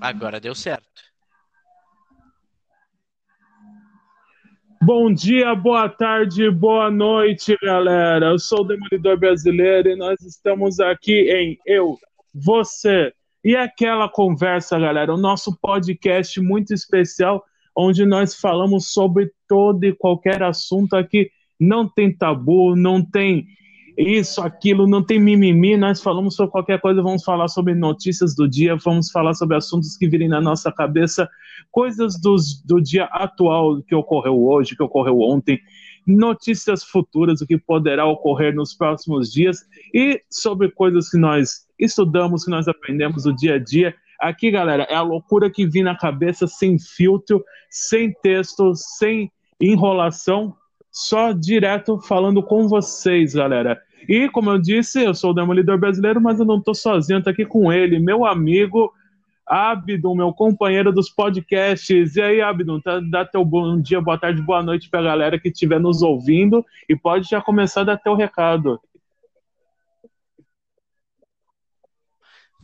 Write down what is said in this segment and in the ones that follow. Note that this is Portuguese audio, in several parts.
Agora deu certo. Bom dia, boa tarde, boa noite, galera. Eu sou o Demolidor Brasileiro e nós estamos aqui em Eu, Você e aquela conversa, galera. O nosso podcast muito especial, onde nós falamos sobre todo e qualquer assunto aqui. Não tem tabu, não tem isso, aquilo, não tem mimimi, nós falamos sobre qualquer coisa, vamos falar sobre notícias do dia, vamos falar sobre assuntos que virem na nossa cabeça, coisas dos, do dia atual que ocorreu hoje, que ocorreu ontem, notícias futuras, o que poderá ocorrer nos próximos dias e sobre coisas que nós estudamos, que nós aprendemos no dia a dia. Aqui, galera, é a loucura que vem na cabeça, sem filtro, sem texto, sem enrolação, só direto falando com vocês, galera. E, como eu disse, eu sou o Demolidor Brasileiro, mas eu não estou sozinho, estou aqui com ele, meu amigo Abdon, meu companheiro dos podcasts. E aí, Abdon, tá, dá teu bom dia, boa tarde, boa noite para a galera que estiver nos ouvindo e pode já começar a dar teu recado.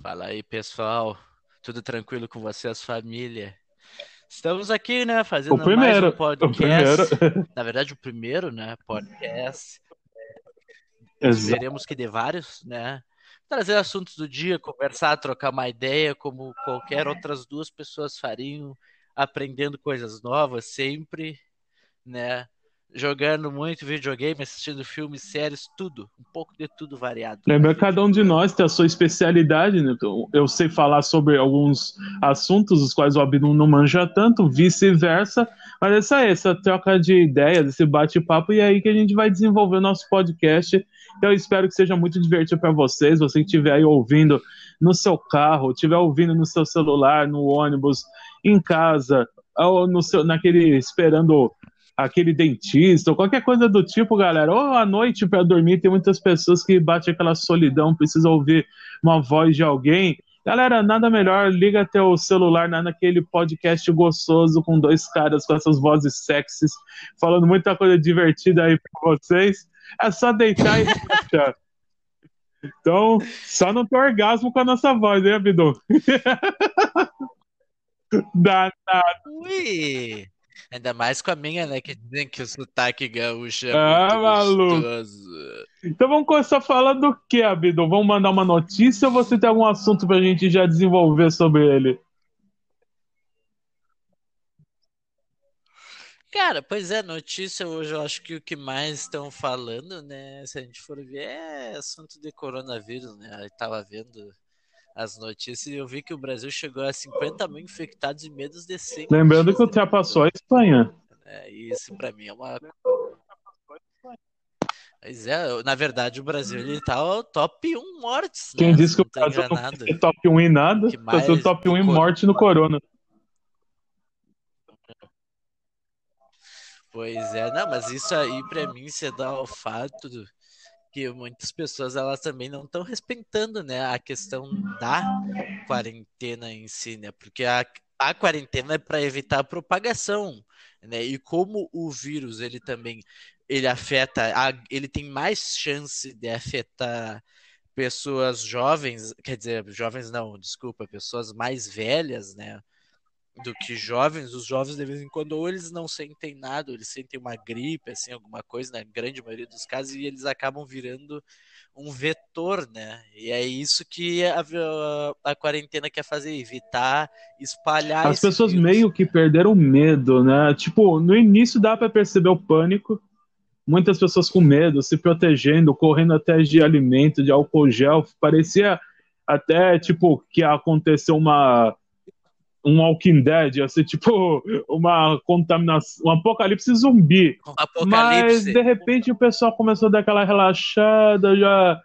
Fala aí, pessoal. Tudo tranquilo com vocês, família? Estamos aqui, né, fazendo o primeiro, mais um podcast. Na verdade, o primeiro, né, podcast Esperemos que dê vários, né? Trazer assuntos do dia, conversar, trocar uma ideia, como qualquer outras duas pessoas fariam, aprendendo coisas novas sempre, né? jogando muito videogame, assistindo filmes, séries, tudo, um pouco de tudo variado. Lembra que cada um de nós tem a sua especialidade, né? Então, eu sei falar sobre alguns assuntos os quais o Abinu não manja tanto, vice-versa, mas essa é essa troca de ideias, esse bate-papo, e é aí que a gente vai desenvolver o nosso podcast. Eu espero que seja muito divertido para vocês, você que estiver aí ouvindo no seu carro, estiver ouvindo no seu celular, no ônibus, em casa, ou no seu, naquele esperando aquele dentista, ou qualquer coisa do tipo, galera. Ou à noite para dormir, tem muitas pessoas que batem aquela solidão, precisa ouvir uma voz de alguém. Galera, nada melhor, liga teu celular naquele podcast gostoso com dois caras com essas vozes sexys, falando muita coisa divertida aí pra vocês. É só deitar e relaxar. Então, só não ter orgasmo com a nossa voz, hein, Abidon? Dá nada. Ui! Ainda mais com a minha, né? Que dizem que o sotaque gaúcho é ah, muito maluco. gostoso. Então vamos começar falando do que, Abidon? Vamos mandar uma notícia ou você tem algum assunto pra gente já desenvolver sobre ele? Cara, pois é, notícia hoje eu acho que o que mais estão falando, né? Se a gente for ver, é assunto de coronavírus, né? Eu tava vendo as notícias e eu vi que o Brasil chegou a 50 mil infectados e menos de 100. Lembrando que ultrapassou a Espanha. É, isso para mim é uma. Pois é, na verdade o Brasil ele tá o top 1 mortes. Quem né? disse que o Brasil não é top 1 em nada, tá o top 1 em morte no Corona. Pois é, não, mas isso aí para mim se dá ao fato do, que muitas pessoas elas também não estão respeitando, né, a questão da quarentena em si, né? Porque a, a quarentena é para evitar a propagação, né? E como o vírus ele também ele afeta, a, ele tem mais chance de afetar pessoas jovens, quer dizer, jovens não, desculpa, pessoas mais velhas, né? Do que jovens, os jovens de vez em quando ou eles não sentem nada, ou eles sentem uma gripe, assim, alguma coisa, na grande maioria dos casos, e eles acabam virando um vetor, né? E é isso que a, a, a quarentena quer fazer, evitar espalhar. As pessoas vírus. meio que perderam medo, né? Tipo, no início dá para perceber o pânico, muitas pessoas com medo, se protegendo, correndo atrás de alimento, de álcool gel, parecia até tipo que aconteceu uma um Walking Dead, ia ser tipo uma contaminação, um apocalipse zumbi. Um apocalipse. Mas de repente o pessoal começou a dar aquela relaxada, já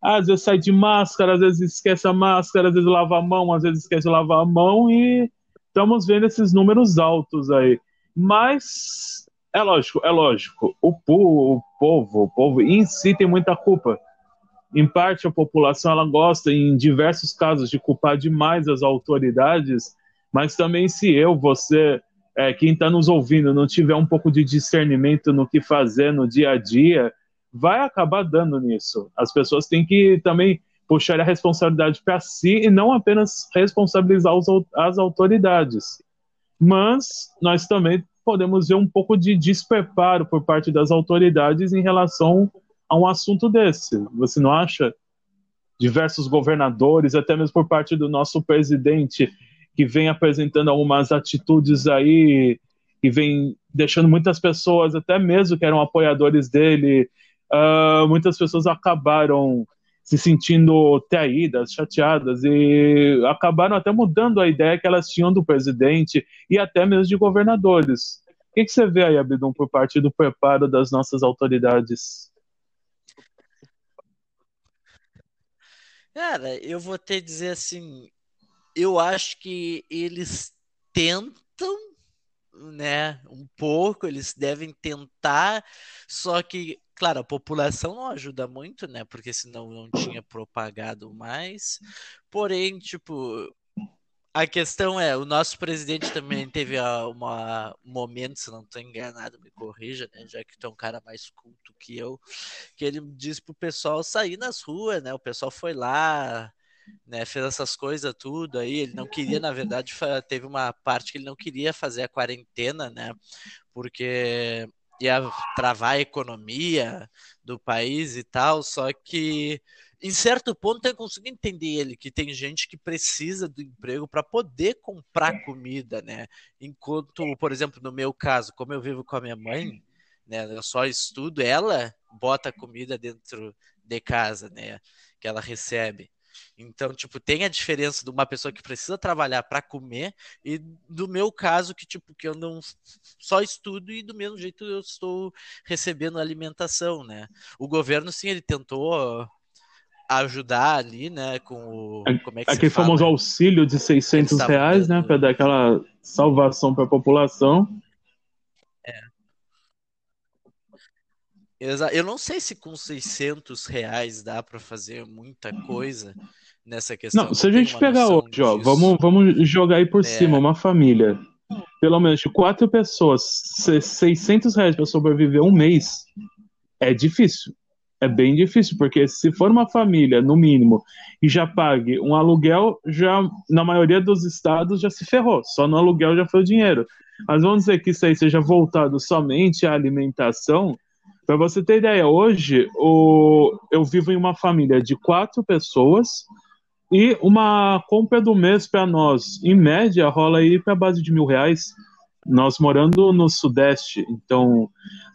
às vezes sai de máscara, às vezes esquece a máscara, às vezes lava a mão, às vezes esquece de lavar a mão e estamos vendo esses números altos aí. Mas é lógico, é lógico. O, o povo, o povo em si tem muita culpa. Em parte a população ela gosta em diversos casos de culpar demais as autoridades mas também se eu, você, é, quem está nos ouvindo, não tiver um pouco de discernimento no que fazer no dia a dia, vai acabar dando nisso. As pessoas têm que também puxar a responsabilidade para si e não apenas responsabilizar os, as autoridades. Mas nós também podemos ver um pouco de despreparo por parte das autoridades em relação a um assunto desse. Você não acha? Diversos governadores, até mesmo por parte do nosso presidente, que vem apresentando algumas atitudes aí e vem deixando muitas pessoas, até mesmo que eram apoiadores dele, uh, muitas pessoas acabaram se sentindo traídas, chateadas e acabaram até mudando a ideia que elas tinham do presidente e até mesmo de governadores. O que, que você vê aí, Abidum, por parte do preparo das nossas autoridades? Cara, eu vou te dizer assim, eu acho que eles tentam, né, um pouco, eles devem tentar, só que, claro, a população não ajuda muito, né, porque senão não tinha propagado mais. Porém, tipo, a questão é, o nosso presidente também teve uma, um momento, se não estou enganado, me corrija, né, já que tu é um cara mais culto que eu, que ele disse pro pessoal sair nas ruas, né? O pessoal foi lá, né, fez essas coisas tudo aí. Ele não queria, na verdade, teve uma parte que ele não queria fazer a quarentena, né? Porque ia travar a economia do país e tal, só que em certo ponto eu consigo entender ele que tem gente que precisa do emprego para poder comprar comida, né? Enquanto, por exemplo, no meu caso, como eu vivo com a minha mãe, né, eu só estudo, ela bota comida dentro de casa, né, que ela recebe. Então, tipo, tem a diferença de uma pessoa que precisa trabalhar para comer e do meu caso que tipo que eu não só estudo e do mesmo jeito eu estou recebendo alimentação, né? O governo sim, ele tentou ajudar ali, né, com o... Como é que Aquele famoso auxílio de 600 reais, né, para dar aquela salvação para a população. É. Eu não sei se com 600 reais dá para fazer muita coisa nessa questão. Não, se a gente pegar hoje, ó, vamos, vamos jogar aí por é. cima, uma família, pelo menos de quatro pessoas, 600 reais para sobreviver um mês, é difícil é bem difícil, porque se for uma família, no mínimo, e já pague um aluguel, já na maioria dos estados já se ferrou, só no aluguel já foi o dinheiro. Mas vamos dizer que isso aí seja voltado somente à alimentação. Para você ter ideia, hoje o, eu vivo em uma família de quatro pessoas e uma compra do mês para nós, em média, rola aí para base de mil reais. Nós morando no Sudeste, então,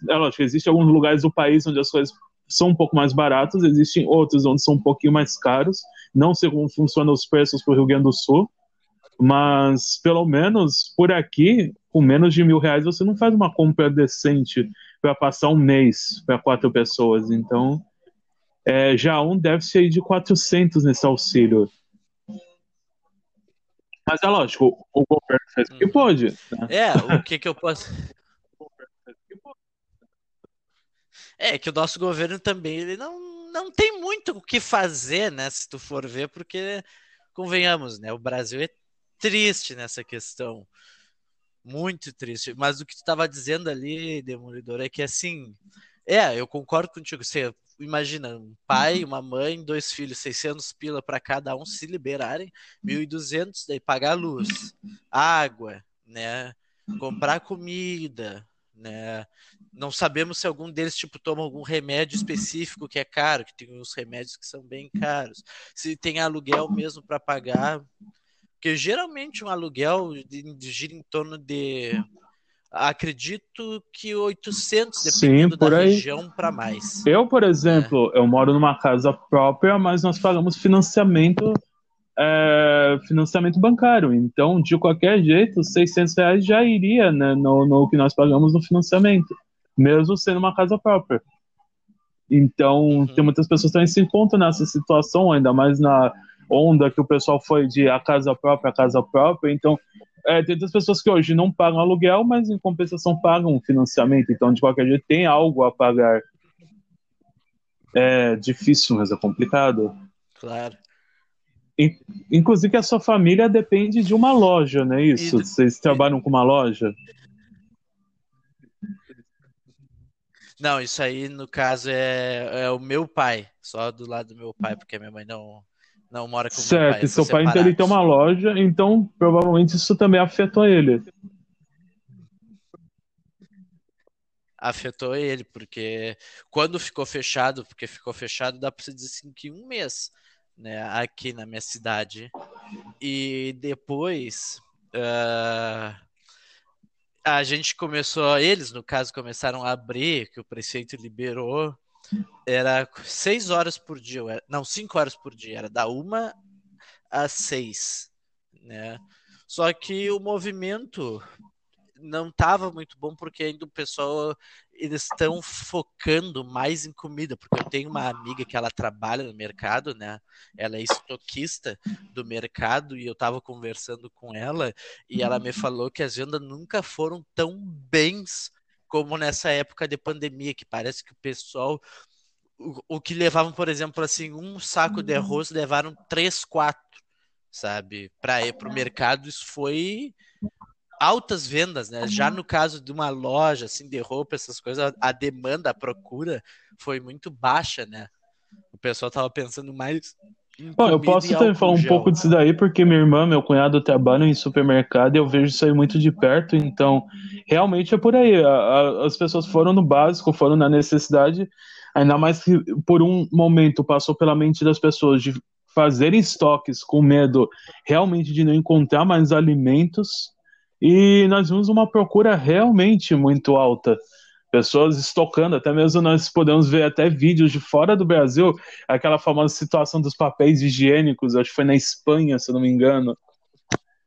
é lógico, existem alguns lugares do país onde as coisas são um pouco mais baratos, existem outros onde são um pouquinho mais caros. Não sei como funcionam os preços para o Rio Grande do Sul, mas pelo menos por aqui, com menos de mil reais, você não faz uma compra decente para passar um mês para quatro pessoas. Então, é, já um deve ser de 400 nesse auxílio. Mas é lógico, o governo fez o que hum. pôde. Né? É, o que, que eu posso. É que o nosso governo também ele não, não tem muito o que fazer, né? Se tu for ver, porque convenhamos, né? O Brasil é triste nessa questão. Muito triste. Mas o que tu estava dizendo ali, Demolidor, é que assim. É, eu concordo contigo. Você imagina, um pai, uma mãe, dois filhos, 600 pila para cada um se liberarem, 1.200, daí pagar luz, água, né? Comprar comida, né? Não sabemos se algum deles tipo toma algum remédio específico que é caro, que tem uns remédios que são bem caros. Se tem aluguel mesmo para pagar, porque geralmente um aluguel gira em torno de acredito que 800 dependendo Sim, da aí. região para mais. Eu, por exemplo, é. eu moro numa casa própria, mas nós pagamos financiamento é, financiamento bancário. Então, de qualquer jeito, 600 reais já iria né, no, no que nós pagamos no financiamento, mesmo sendo uma casa própria. Então, uhum. tem muitas pessoas que também se encontram nessa situação, ainda mais na onda que o pessoal foi de a casa própria, a casa própria. Então, é, tem muitas pessoas que hoje não pagam aluguel, mas em compensação pagam financiamento. Então, de qualquer jeito, tem algo a pagar. É difícil, mas é complicado. Claro. Inclusive a sua família depende de uma loja, não é isso? Vocês trabalham com uma loja? Não, isso aí no caso é, é o meu pai, só do lado do meu pai, porque a minha mãe não, Não mora com certo, pai. e seu pai então, ele tem uma loja, então provavelmente isso também afetou ele. afetou ele, porque quando ficou fechado, porque ficou fechado, dá para você dizer assim que um mês, né, aqui na minha cidade. E depois uh, a gente começou, eles no caso começaram a abrir, que o prefeito liberou, era seis horas por dia, não, cinco horas por dia, era da uma às seis, né? Só que o movimento não estava muito bom porque ainda o pessoal eles estão focando mais em comida, porque eu tenho uma amiga que ela trabalha no mercado, né? Ela é estoquista do mercado e eu estava conversando com ela e ela me falou que as vendas nunca foram tão bens como nessa época de pandemia, que parece que o pessoal o, o que levavam, por exemplo, assim, um saco de arroz levaram três, quatro, sabe? Para ir para o mercado, isso foi altas vendas, né? Já no caso de uma loja assim de roupa, essas coisas, a demanda, a procura foi muito baixa, né? O pessoal tava pensando mais Bom, eu posso também falar um pouco disso daí, porque minha irmã, meu cunhado trabalham em supermercado e eu vejo isso aí muito de perto, então realmente é por aí. A, a, as pessoas foram no básico, foram na necessidade, ainda mais que por um momento passou pela mente das pessoas de fazerem estoques com medo realmente de não encontrar mais alimentos e nós vimos uma procura realmente muito alta. Pessoas estocando, até mesmo nós podemos ver até vídeos de fora do Brasil, aquela famosa situação dos papéis higiênicos, acho que foi na Espanha, se não me engano.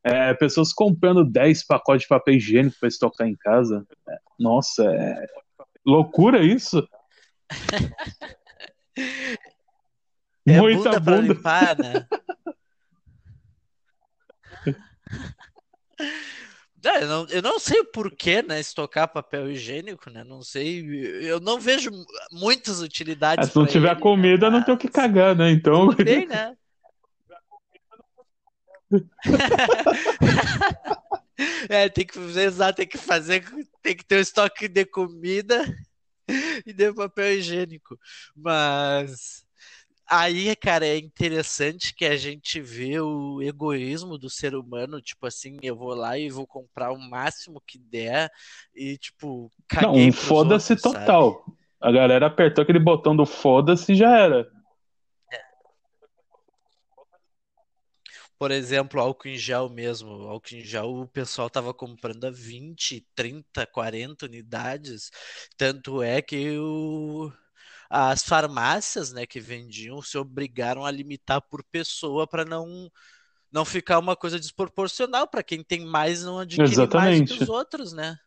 É, pessoas comprando 10 pacotes de papel higiênico para estocar em casa. É, nossa, é loucura isso. É Muita bunda, bunda. limpar, né? Eu, não, eu não sei o porquê, né, estocar papel higiênico, né? Não sei. Eu não vejo muitas utilidades. É, se não tiver ele, comida, né? não tem o que cagar, né? Então. Não tem, né? é, tem que exato, tem que fazer, tem que ter um estoque de comida e de papel higiênico. Mas aí, cara, é interessante que a gente vê o egoísmo do ser humano, tipo assim, eu vou lá e vou comprar o máximo que der e, tipo, caguei Não, foda-se total. Sabe? A galera apertou aquele botão do foda-se e já era. Por exemplo, álcool em gel mesmo. Álcool em gel o pessoal tava comprando a 20, 30, 40 unidades. Tanto é que o as farmácias, né, que vendiam, se obrigaram a limitar por pessoa para não não ficar uma coisa desproporcional para quem tem mais não adquire Exatamente. mais que os outros, né?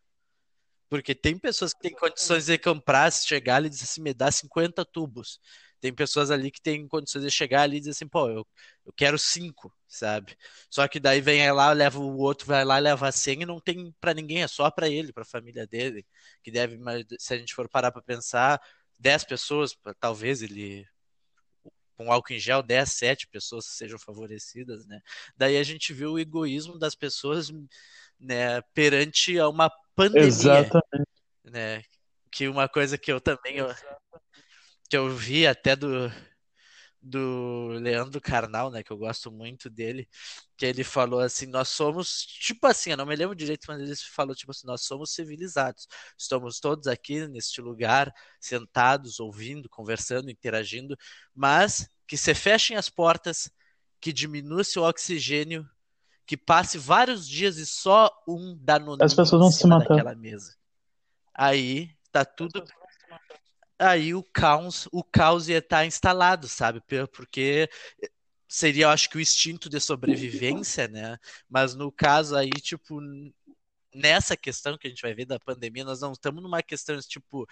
Porque tem pessoas que têm condições de comprar, se chegar ali e dizer assim, me dá 50 tubos. Tem pessoas ali que têm condições de chegar ali e dizer assim, pô, eu, eu quero cinco, sabe? Só que daí vem lá, leva o outro, vai lá, leva 100 e não tem para ninguém, é só para ele, para a família dele, que deve, se a gente for parar para pensar, 10 pessoas, talvez ele com álcool em gel, 10, 7 pessoas sejam favorecidas, né? Daí a gente vê o egoísmo das pessoas né, perante a uma pandemia. Exatamente. Né? Que uma coisa que eu também eu, que eu vi até do do Leandro Carnal, né, que eu gosto muito dele, que ele falou assim, nós somos, tipo assim, eu não me lembro direito, mas ele falou tipo assim, nós somos civilizados, estamos todos aqui neste lugar, sentados, ouvindo, conversando, interagindo, mas que se fechem as portas, que diminua-se o oxigênio, que passe vários dias e só um danoninho As pessoas vão se matar. naquela mesa. Aí tá tudo aí o caos, o caos ia estar tá instalado, sabe? Porque seria, eu acho que o instinto de sobrevivência, né? Mas no caso aí, tipo, nessa questão que a gente vai ver da pandemia, nós não estamos numa questão tipo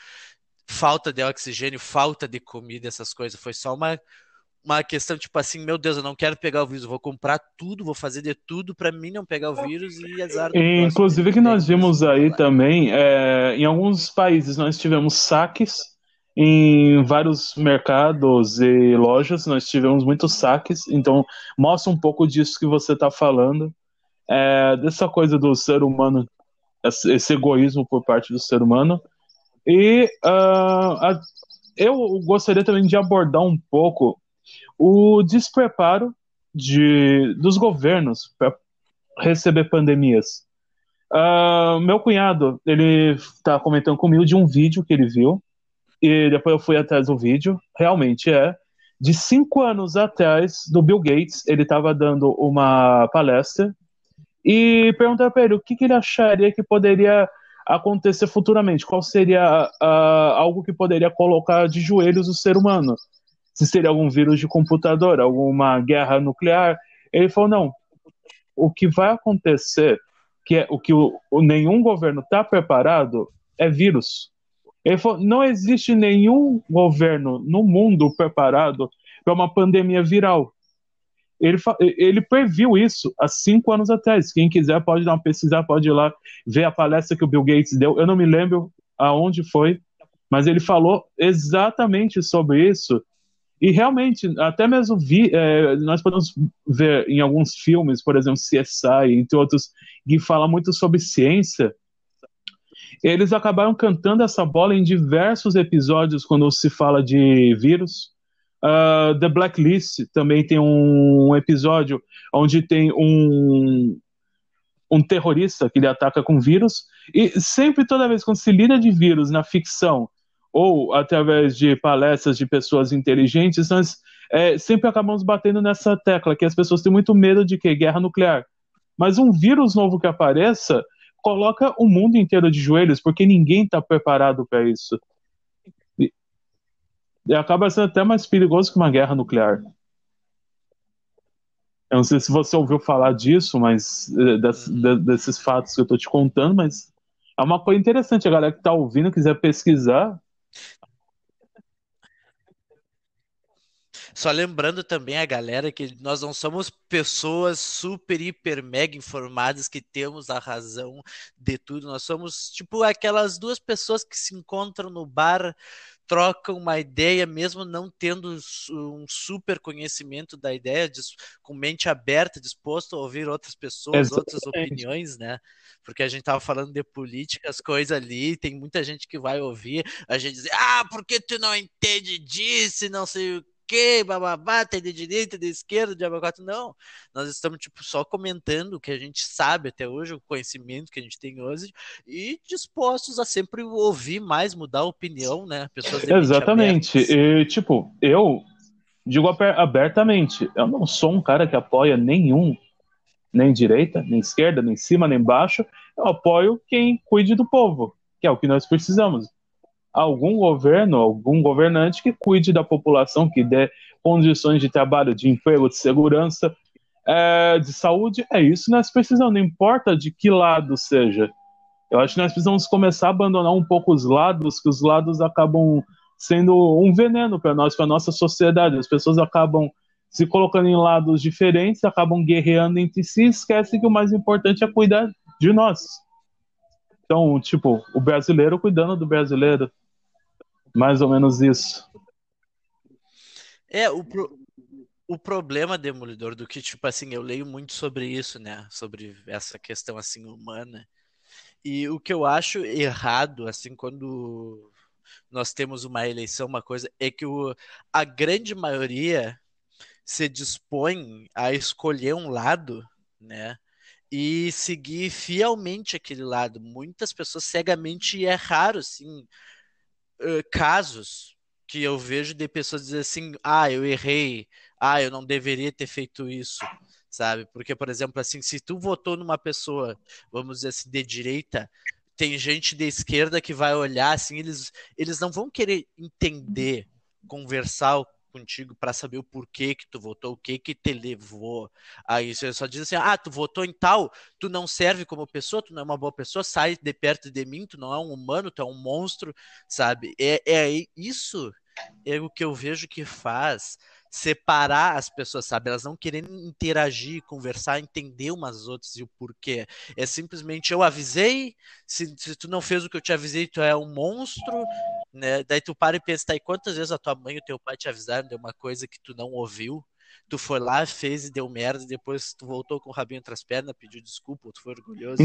falta de oxigênio, falta de comida, essas coisas. Foi só uma uma questão tipo assim, meu Deus, eu não quero pegar o vírus, vou comprar tudo, vou fazer de tudo para mim não pegar o vírus e azar. Inclusive que nós vimos aí também, é, em alguns países nós tivemos saques em vários mercados e lojas nós tivemos muitos saques, então mostra um pouco disso que você está falando, é, dessa coisa do ser humano, esse egoísmo por parte do ser humano. E uh, a, eu gostaria também de abordar um pouco o despreparo de, dos governos para receber pandemias. Uh, meu cunhado, ele está comentando comigo de um vídeo que ele viu, e depois eu fui atrás do vídeo, realmente é, de cinco anos atrás, do Bill Gates, ele estava dando uma palestra, e perguntaram para ele o que, que, ele acharia que poderia acontecer futuramente, qual seria uh, algo que poderia colocar de joelhos o ser humano, se seria algum vírus de computador, alguma guerra nuclear. Ele falou: não, o que vai acontecer, que é o que o, nenhum governo está preparado, é vírus. Ele falou: não existe nenhum governo no mundo preparado para uma pandemia viral. Ele, ele previu isso há cinco anos atrás. Quem quiser pode dar uma pesquisar, pode ir lá ver a palestra que o Bill Gates deu. Eu não me lembro aonde foi, mas ele falou exatamente sobre isso e realmente, até mesmo vi, é, nós podemos ver em alguns filmes, por exemplo, CSI, entre outros, que fala muito sobre ciência. Eles acabaram cantando essa bola em diversos episódios quando se fala de vírus. Uh, The Blacklist também tem um episódio onde tem um, um terrorista que ele ataca com vírus. E sempre, toda vez quando se lida de vírus na ficção ou através de palestras de pessoas inteligentes, nós é, sempre acabamos batendo nessa tecla que as pessoas têm muito medo de que guerra nuclear. Mas um vírus novo que apareça coloca o mundo inteiro de joelhos, porque ninguém está preparado para isso. E, acaba sendo até mais perigoso que uma guerra nuclear. Eu não sei se você ouviu falar disso, mas de, desses fatos que eu estou te contando, mas é uma coisa interessante. A galera que está ouvindo quiser pesquisar, Só lembrando também a galera que nós não somos pessoas super, hiper, mega informadas que temos a razão de tudo. Nós somos tipo aquelas duas pessoas que se encontram no bar, trocam uma ideia, mesmo não tendo um super conhecimento da ideia, com mente aberta, disposto a ouvir outras pessoas, Exatamente. outras opiniões, né? Porque a gente tava falando de política, as coisas ali, tem muita gente que vai ouvir a gente dizer, ah, porque tu não entende disso, não sei o quê, bababá, tem de direita, de esquerda, de abacate. Não, nós estamos tipo, só comentando o que a gente sabe até hoje, o conhecimento que a gente tem hoje, e dispostos a sempre ouvir mais, mudar a opinião, né? Pessoas Exatamente. E, tipo, eu digo abertamente, eu não sou um cara que apoia nenhum, nem direita, nem esquerda, nem cima, nem baixo. Eu apoio quem cuide do povo, que é o que nós precisamos algum governo, algum governante que cuide da população, que dê condições de trabalho, de emprego, de segurança, é, de saúde. É isso que nós precisamos, não importa de que lado seja. Eu acho que nós precisamos começar a abandonar um pouco os lados, que os lados acabam sendo um veneno para nós, para nossa sociedade. As pessoas acabam se colocando em lados diferentes, acabam guerreando entre si e esquecem que o mais importante é cuidar de nós. Então, tipo, o brasileiro cuidando do brasileiro, mais ou menos isso. É, o, pro, o problema, Demolidor, do que, tipo assim, eu leio muito sobre isso, né? Sobre essa questão, assim, humana. E o que eu acho errado, assim, quando nós temos uma eleição, uma coisa, é que o, a grande maioria se dispõe a escolher um lado, né? E seguir fielmente aquele lado. Muitas pessoas cegamente, e é raro, assim, casos que eu vejo de pessoas dizer assim, ah, eu errei, ah, eu não deveria ter feito isso, sabe? Porque, por exemplo, assim, se tu votou numa pessoa, vamos dizer assim, de direita, tem gente de esquerda que vai olhar assim, eles, eles não vão querer entender, conversar contigo para saber o porquê que tu votou, o que que te levou a isso. Ele só diz assim: ah, tu votou em tal, tu não serve como pessoa, tu não é uma boa pessoa, sai de perto de mim, tu não é um humano, tu é um monstro, sabe? É, é isso é o que eu vejo que faz separar as pessoas, sabe? Elas não querem interagir, conversar, entender umas outras e o porquê. É simplesmente eu avisei, se, se tu não fez o que eu te avisei, tu é um monstro, né? Daí tu para e pensa, tá, e quantas vezes a tua mãe e o teu pai te avisaram de uma coisa que tu não ouviu? Tu foi lá, fez e deu merda, e depois tu voltou com o rabinho entre as pernas, pediu desculpa, tu foi orgulhoso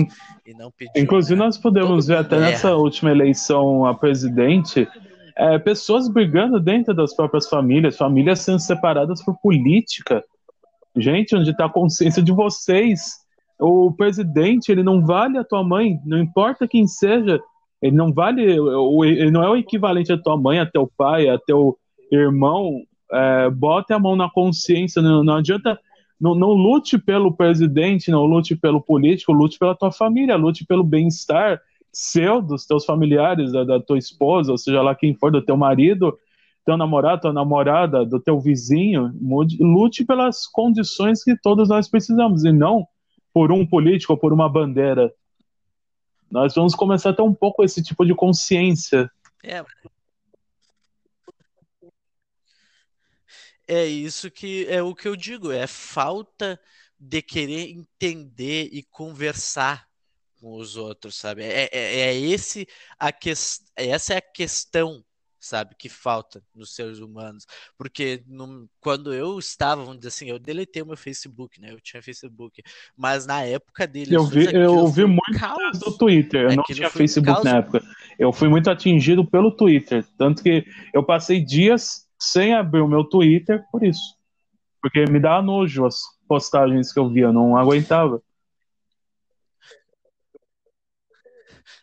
e não pediu. Inclusive, né? nós podemos Todo ver até erra. nessa última eleição a presidente, é, pessoas brigando dentro das próprias famílias, famílias sendo separadas por política. Gente, onde está a consciência de vocês? O presidente, ele não vale a tua mãe, não importa quem seja, ele não vale, ele não é o equivalente a tua mãe, a teu pai, a teu irmão. É, bote a mão na consciência, não, não adianta não, não, lute pelo presidente, não lute pelo político, lute pela tua família, lute pelo bem-estar seu, dos teus familiares, da, da, tua esposa, ou seja lá quem for, do teu marido, teu namorado, tua namorada, do teu vizinho, lute pelas condições que todos nós precisamos, e não por um político ou por uma bandeira. Nós vamos começar a ter um pouco esse tipo de consciência. É, é isso que é o que eu digo, é falta de querer entender e conversar com os outros, sabe? É, é, é esse a que, essa é a questão, sabe, que falta nos seres humanos. Porque no, quando eu estava, vamos dizer assim, eu deletei o meu Facebook, né? Eu tinha Facebook, mas na época dele. Eu vi, eu muito caos. do Twitter, eu não tinha Facebook caos. na época. Eu fui muito atingido pelo Twitter, tanto que eu passei dias sem abrir o meu Twitter por isso. Porque me dava nojo as postagens que eu via, eu não aguentava.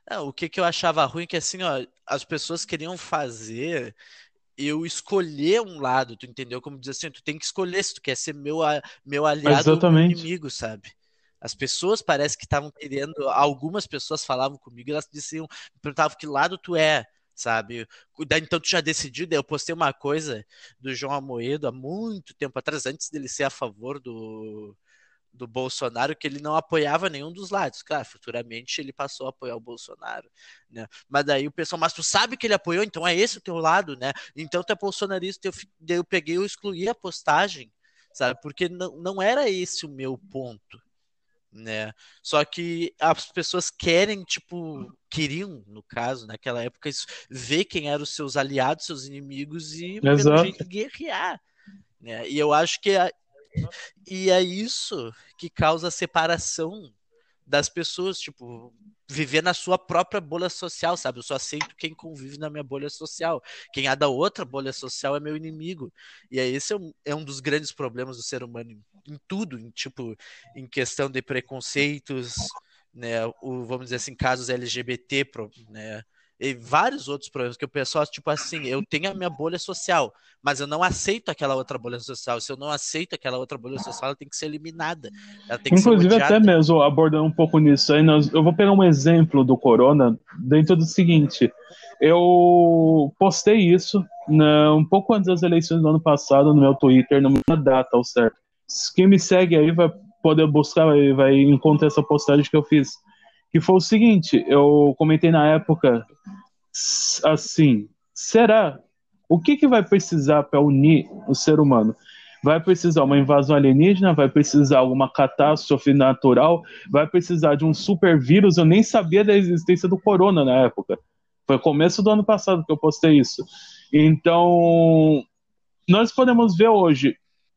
Não, o que, que eu achava ruim é que assim, ó, as pessoas queriam fazer eu escolher um lado, tu entendeu? Como dizer assim, tu tem que escolher se tu quer ser meu, meu aliado ou meu inimigo, sabe? As pessoas parece que estavam querendo, algumas pessoas falavam comigo, elas diziam, perguntavam que lado tu é, sabe? Então tu já decidiu, daí eu postei uma coisa do João Amoedo há muito tempo atrás, antes dele ser a favor do do Bolsonaro que ele não apoiava nenhum dos lados. Claro, futuramente ele passou a apoiar o Bolsonaro, né? Mas daí o pessoal, mas tu sabe que ele apoiou, então é esse o teu lado, né? Então tu é bolsonarista, eu, eu peguei, eu excluí a postagem, sabe? Porque não, não era esse o meu ponto, né? Só que as pessoas querem, tipo, queriam, no caso, naquela época, ver quem eram os seus aliados, seus inimigos e, Exato. pelo jeito, guerrear. Né? E eu acho que e é isso que causa a separação das pessoas, tipo, viver na sua própria bolha social, sabe? Eu só aceito quem convive na minha bolha social. Quem é da outra bolha social é meu inimigo. E aí esse é um, é um dos grandes problemas do ser humano em, em, tudo, em tipo, em questão de preconceitos, né? O, vamos dizer assim, casos LGBT, né? E vários outros problemas que o pessoal, tipo assim, eu tenho a minha bolha social, mas eu não aceito aquela outra bolha social. Se eu não aceito aquela outra bolha social, ela tem que ser eliminada. Inclusive, até mesmo abordando um pouco nisso, aí nós, eu vou pegar um exemplo do Corona dentro do seguinte. Eu postei isso né, um pouco antes das eleições do ano passado no meu Twitter, numa data ao certo. Quem me segue aí vai poder buscar, vai, vai encontrar essa postagem que eu fiz que foi o seguinte, eu comentei na época, assim, será? O que, que vai precisar para unir o ser humano? Vai precisar uma invasão alienígena? Vai precisar alguma catástrofe natural? Vai precisar de um super vírus? Eu nem sabia da existência do corona na época. Foi começo do ano passado que eu postei isso. Então, nós podemos ver hoje,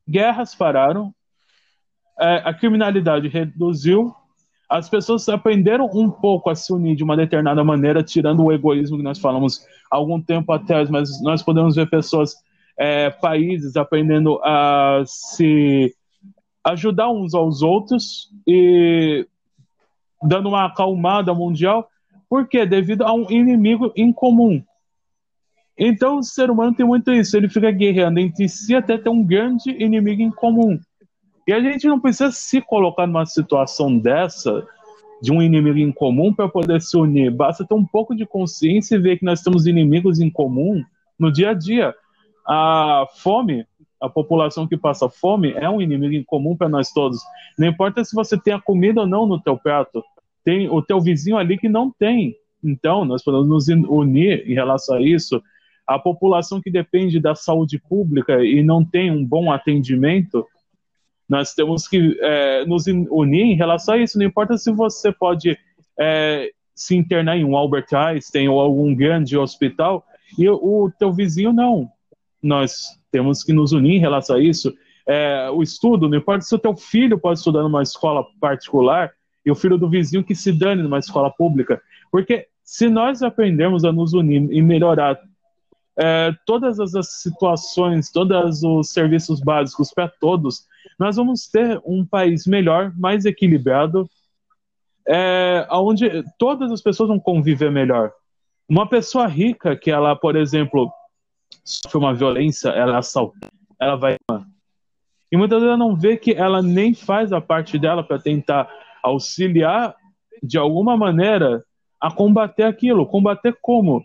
guerras pararam, é, a criminalidade reduziu, as pessoas aprenderam um pouco a se unir de uma determinada maneira, tirando o egoísmo que nós falamos há algum tempo atrás, mas nós podemos ver pessoas, é, países aprendendo a se ajudar uns aos outros e dando uma acalmada mundial, porque devido a um inimigo em comum. Então o ser humano tem muito isso, ele fica guerreando entre si até ter um grande inimigo em comum. E a gente não precisa se colocar numa situação dessa, de um inimigo em comum, para poder se unir. Basta ter um pouco de consciência e ver que nós temos inimigos em comum no dia a dia. A fome, a população que passa fome, é um inimigo em comum para nós todos. Não importa se você tem a comida ou não no teu prato, tem o teu vizinho ali que não tem. Então, nós podemos nos unir em relação a isso. A população que depende da saúde pública e não tem um bom atendimento, nós temos que é, nos unir em relação a isso. Não importa se você pode é, se internar em um Albert Einstein ou algum grande hospital e o teu vizinho não. Nós temos que nos unir em relação a isso. É, o estudo, não importa se o teu filho pode estudar numa escola particular e o filho do vizinho que se dane numa escola pública. Porque se nós aprendermos a nos unir e melhorar é, todas as situações, todos os serviços básicos para todos, nós vamos ter um país melhor, mais equilibrado, é, onde todas as pessoas vão conviver melhor. Uma pessoa rica que ela, por exemplo, sofre uma violência, ela é assalta, ela vai e muitas vezes ela não vê que ela nem faz a parte dela para tentar auxiliar de alguma maneira a combater aquilo. Combater como?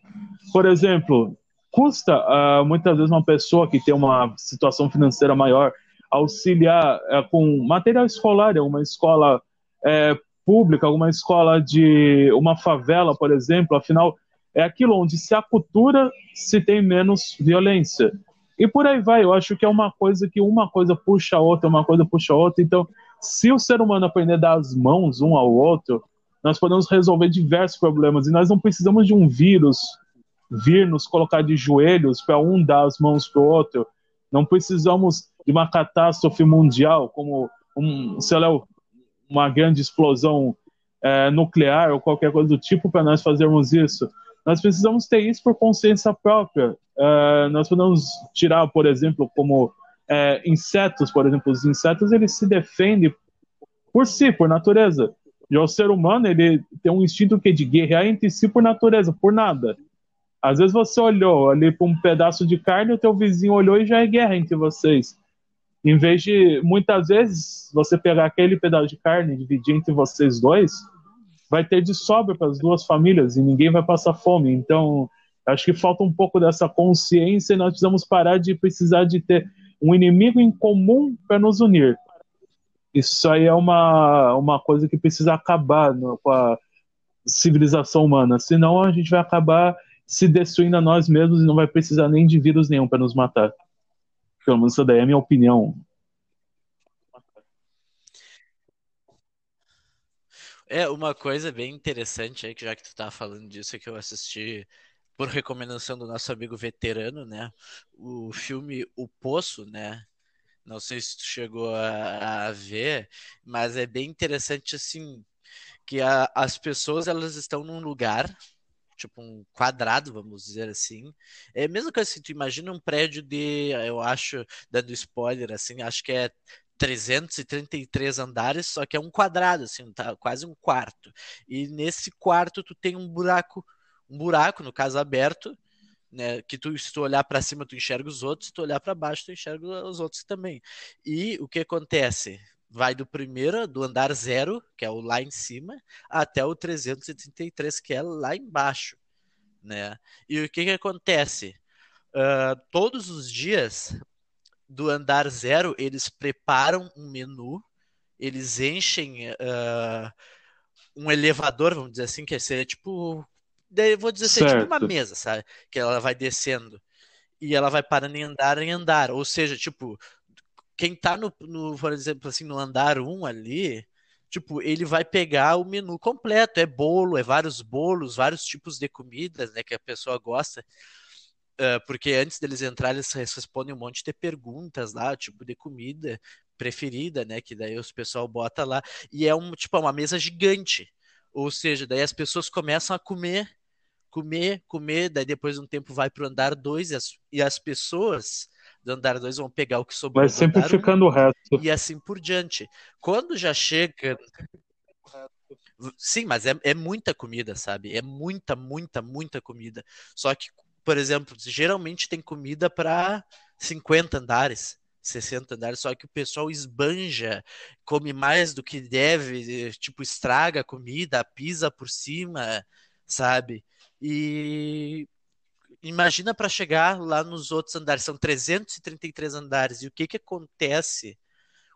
Por exemplo, custa uh, muitas vezes uma pessoa que tem uma situação financeira maior auxiliar uh, com material escolar, uma escola uh, pública, alguma escola de uma favela, por exemplo. Afinal, é aquilo onde se há cultura, se tem menos violência. E por aí vai, eu acho que é uma coisa que uma coisa puxa a outra, uma coisa puxa a outra. Então, se o ser humano aprender a dar as mãos um ao outro, nós podemos resolver diversos problemas. E nós não precisamos de um vírus vir nos colocar de joelhos para um dar as mãos para o outro. Não precisamos de uma catástrofe mundial, como um, sei lá, uma grande explosão é, nuclear ou qualquer coisa do tipo para nós fazermos isso. Nós precisamos ter isso por consciência própria. Uh, nós podemos tirar, por exemplo, como é, insetos, por exemplo, os insetos eles se defendem por si, por natureza. Já o ser humano ele tem um instinto que é de guerrear entre si por natureza, por nada. Às vezes você olhou ali para um pedaço de carne, o teu vizinho olhou e já é guerra entre vocês. Em vez de muitas vezes você pegar aquele pedaço de carne e dividir entre vocês dois, vai ter de sobra para as duas famílias e ninguém vai passar fome. Então, acho que falta um pouco dessa consciência e nós precisamos parar de precisar de ter um inimigo em comum para nos unir. Isso aí é uma, uma coisa que precisa acabar no, com a civilização humana, senão a gente vai acabar se destruindo a nós mesmos e não vai precisar nem de vírus nenhum para nos matar. Pelo menos essa daí é a minha opinião. É, uma coisa bem interessante aí, que já que tu tá falando disso, é que eu assisti por recomendação do nosso amigo veterano, né? O filme O Poço, né? Não sei se tu chegou a, a ver, mas é bem interessante assim que a, as pessoas elas estão num lugar tipo um quadrado, vamos dizer assim. É mesma coisa assim, tu imagina um prédio de, eu acho, dando spoiler assim, acho que é 333 andares, só que é um quadrado, assim, tá quase um quarto. E nesse quarto tu tem um buraco, um buraco, no caso aberto, né, que tu, se tu olhar para cima tu enxerga os outros, se tu olhar para baixo tu enxerga os outros também. E o que acontece? Vai do primeiro, do andar zero, que é o lá em cima, até o 333, que é lá embaixo, né? E o que que acontece? Uh, todos os dias do andar zero, eles preparam um menu, eles enchem uh, um elevador, vamos dizer assim, que seria tipo. Vou dizer assim, tipo uma mesa, sabe? Que ela vai descendo. E ela vai parando em andar em andar. Ou seja, tipo, quem tá no, no por exemplo, assim, no andar 1 um ali, tipo, ele vai pegar o menu completo. É bolo, é vários bolos, vários tipos de comidas, né, que a pessoa gosta. Uh, porque antes deles entrarem, eles respondem um monte de perguntas lá, tipo de comida preferida, né? Que daí os pessoal bota lá. E é um, tipo, é uma mesa gigante. Ou seja, daí as pessoas começam a comer, comer, comer, daí depois de um tempo vai pro andar 2 e e as pessoas do andar 2 vão pegar o que sobrou. Vai sempre ficando um, o resto. E assim por diante. Quando já chega. Sim, mas é, é muita comida, sabe? É muita, muita, muita comida. Só que por exemplo, geralmente tem comida para 50 andares. 60 andares, só que o pessoal esbanja, come mais do que deve, tipo, estraga a comida, pisa por cima, sabe? E imagina para chegar lá nos outros andares, são 333 andares, e o que que acontece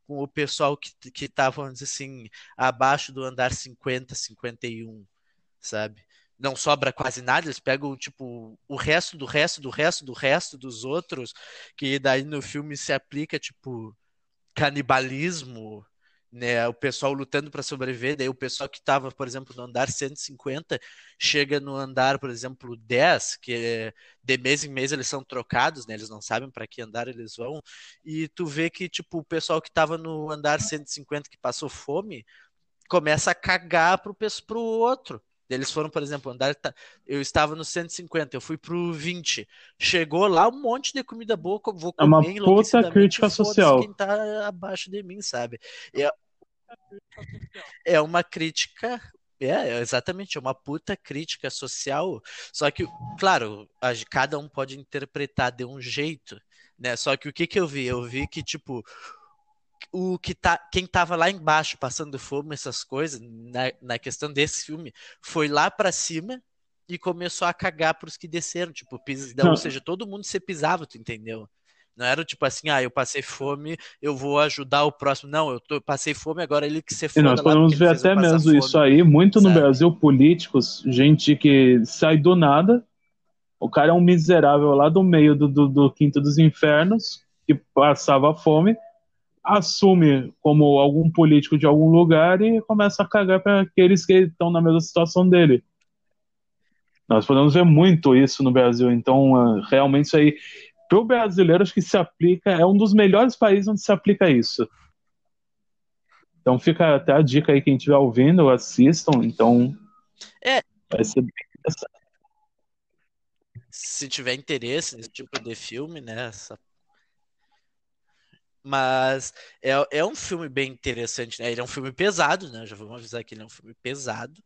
com o pessoal que, que tá, assim, abaixo do andar 50, 51, sabe? não sobra quase nada, eles pegam, tipo, o resto do resto do resto do resto dos outros, que daí no filme se aplica, tipo, canibalismo, né, o pessoal lutando para sobreviver, daí o pessoal que estava, por exemplo, no andar 150, chega no andar, por exemplo, 10, que de mês em mês eles são trocados, né, eles não sabem para que andar eles vão, e tu vê que, tipo, o pessoal que estava no andar 150 que passou fome, começa a cagar pro, pro outro, Eles foram, por exemplo, andar. Eu estava no 150, eu fui pro 20. Chegou lá um monte de comida boa, vou comer É uma puta crítica social. Quem tá abaixo de mim, sabe? É, é uma crítica. É, exatamente, é uma puta crítica social. Só que, claro, cada um pode interpretar de um jeito, né? Só que o que que eu vi? Eu vi que, tipo, o que tá, quem tava lá embaixo passando fome, essas coisas, na, na questão desse filme, foi lá para cima e começou a cagar pros que desceram, tipo, pis, ou seja, todo mundo se pisava, tu entendeu? Não era tipo assim, ah, eu passei fome, eu vou ajudar o próximo. Não, eu, tô, eu passei fome, agora ele que se foda. E nós podemos ver até mesmo fome, isso aí, muito sabe? no Brasil, políticos, gente que sai do nada, o cara é um miserável lá do meio do, do, do quinto dos infernos, que passava fome, assume como algum político de algum lugar e começa a cagar para aqueles que estão na mesma situação dele. Nós podemos ver muito isso no Brasil, então ah, realmente isso aí, para o brasileiro, acho que se aplica, é um dos melhores países onde se aplica isso. Então fica até a dica aí, quem estiver ouvindo, assistam, então é. vai ser bem interessante. Se tiver interesse nesse tipo de filme, né, essa mas é, é um filme bem interessante, né? Ele é um filme pesado, né? Já vamos avisar que ele é um filme pesado.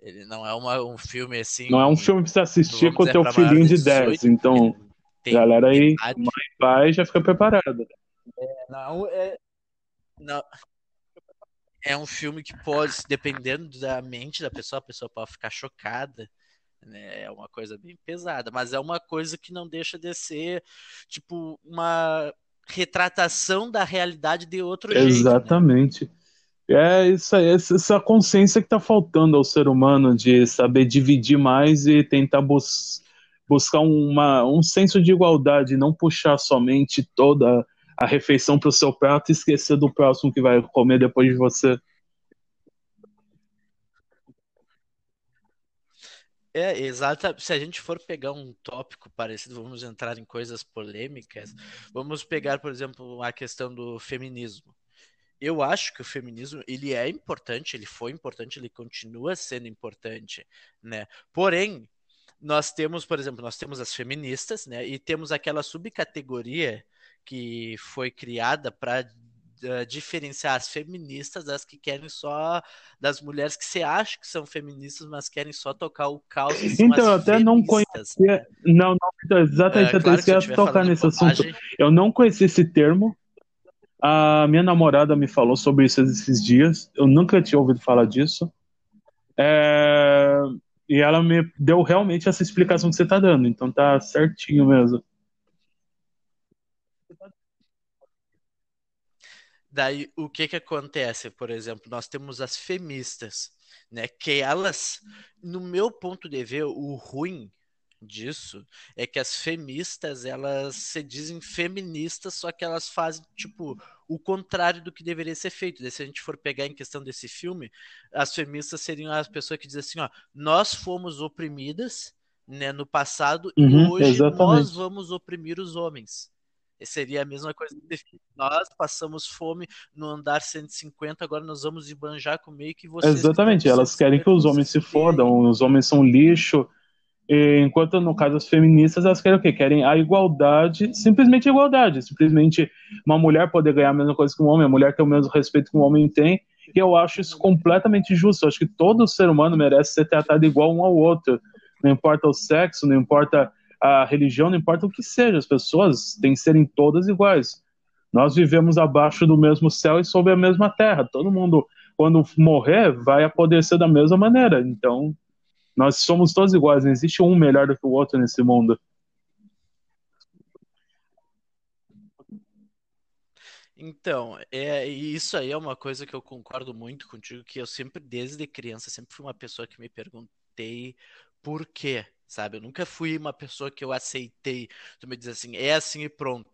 Ele não é uma, um filme assim. Não é um filme pra você assistir com o teu filhinho de 10. Então, galera aí, mãe pai, já fica preparada. É, não, é, não, é um filme que pode, dependendo da mente da pessoa, a pessoa pode ficar chocada. Né? É uma coisa bem pesada, mas é uma coisa que não deixa de ser, tipo, uma retratação da realidade de outro jeito. Né? Exatamente. Né? É isso aí, essa consciência que está faltando ao ser humano de saber dividir mais e tentar bus buscar uma, um senso de igualdade, não puxar somente toda a refeição para o seu prato e esquecer do próximo que vai comer depois de você. É, exato. Se a gente for pegar um tópico parecido, vamos entrar em coisas polêmicas. Vamos pegar, por exemplo, a questão do feminismo. Eu acho que o feminismo ele é importante, ele foi importante, ele continua sendo importante, né? Porém, nós temos, por exemplo, nós temos as feministas, né? E temos aquela subcategoria que foi criada para uh, diferenciar as feministas das que querem só das mulheres que você acha que são feministas, mas querem só tocar o caos. Então, eu até não conhecia. Não, não, então, exatamente, uh, claro, até que tocar nesse assunto. Eu não conhecia esse termo. A minha namorada me falou sobre isso esses dias. Eu nunca tinha ouvido falar disso. É... E ela me deu realmente essa explicação que você está dando. Então tá certinho mesmo. Daí, o que que acontece? Por exemplo, nós temos as feministas, né? Que elas, no meu ponto de ver, o ruim disso é que as feministas, elas se dizem feministas, só que elas fazem, tipo, o contrário do que deveria ser feito. Daí, se a gente for pegar em questão desse filme, as feministas seriam as pessoas que dizem assim, ó, nós fomos oprimidas, né, no passado, uhum, e hoje exatamente. nós vamos oprimir os homens. Seria a mesma coisa que nós passamos fome no andar 150, agora nós vamos esbanjar com meio que vocês. Exatamente, elas querem que os homens se fodam, os homens são lixo. enquanto no caso as feministas, elas querem o quê? Querem a igualdade, simplesmente a igualdade, simplesmente uma mulher poder ganhar a mesma coisa que um homem, a mulher ter o mesmo respeito que um homem tem. E eu acho isso completamente justo. Eu acho que todo ser humano merece ser tratado igual um ao outro. Não importa o sexo, não importa a religião, não importa o que seja, as pessoas têm que serem todas iguais. Nós vivemos abaixo do mesmo céu e sob a mesma terra. Todo mundo, quando morrer, vai apodrecer da mesma maneira. Então, nós somos todos iguais, não existe um melhor do que o outro nesse mundo. Então, é, isso aí é uma coisa que eu concordo muito contigo, que eu sempre, desde criança, sempre fui uma pessoa que me perguntei por quê sabe? Eu nunca fui uma pessoa que eu aceitei, tu me diz assim, é assim e pronto.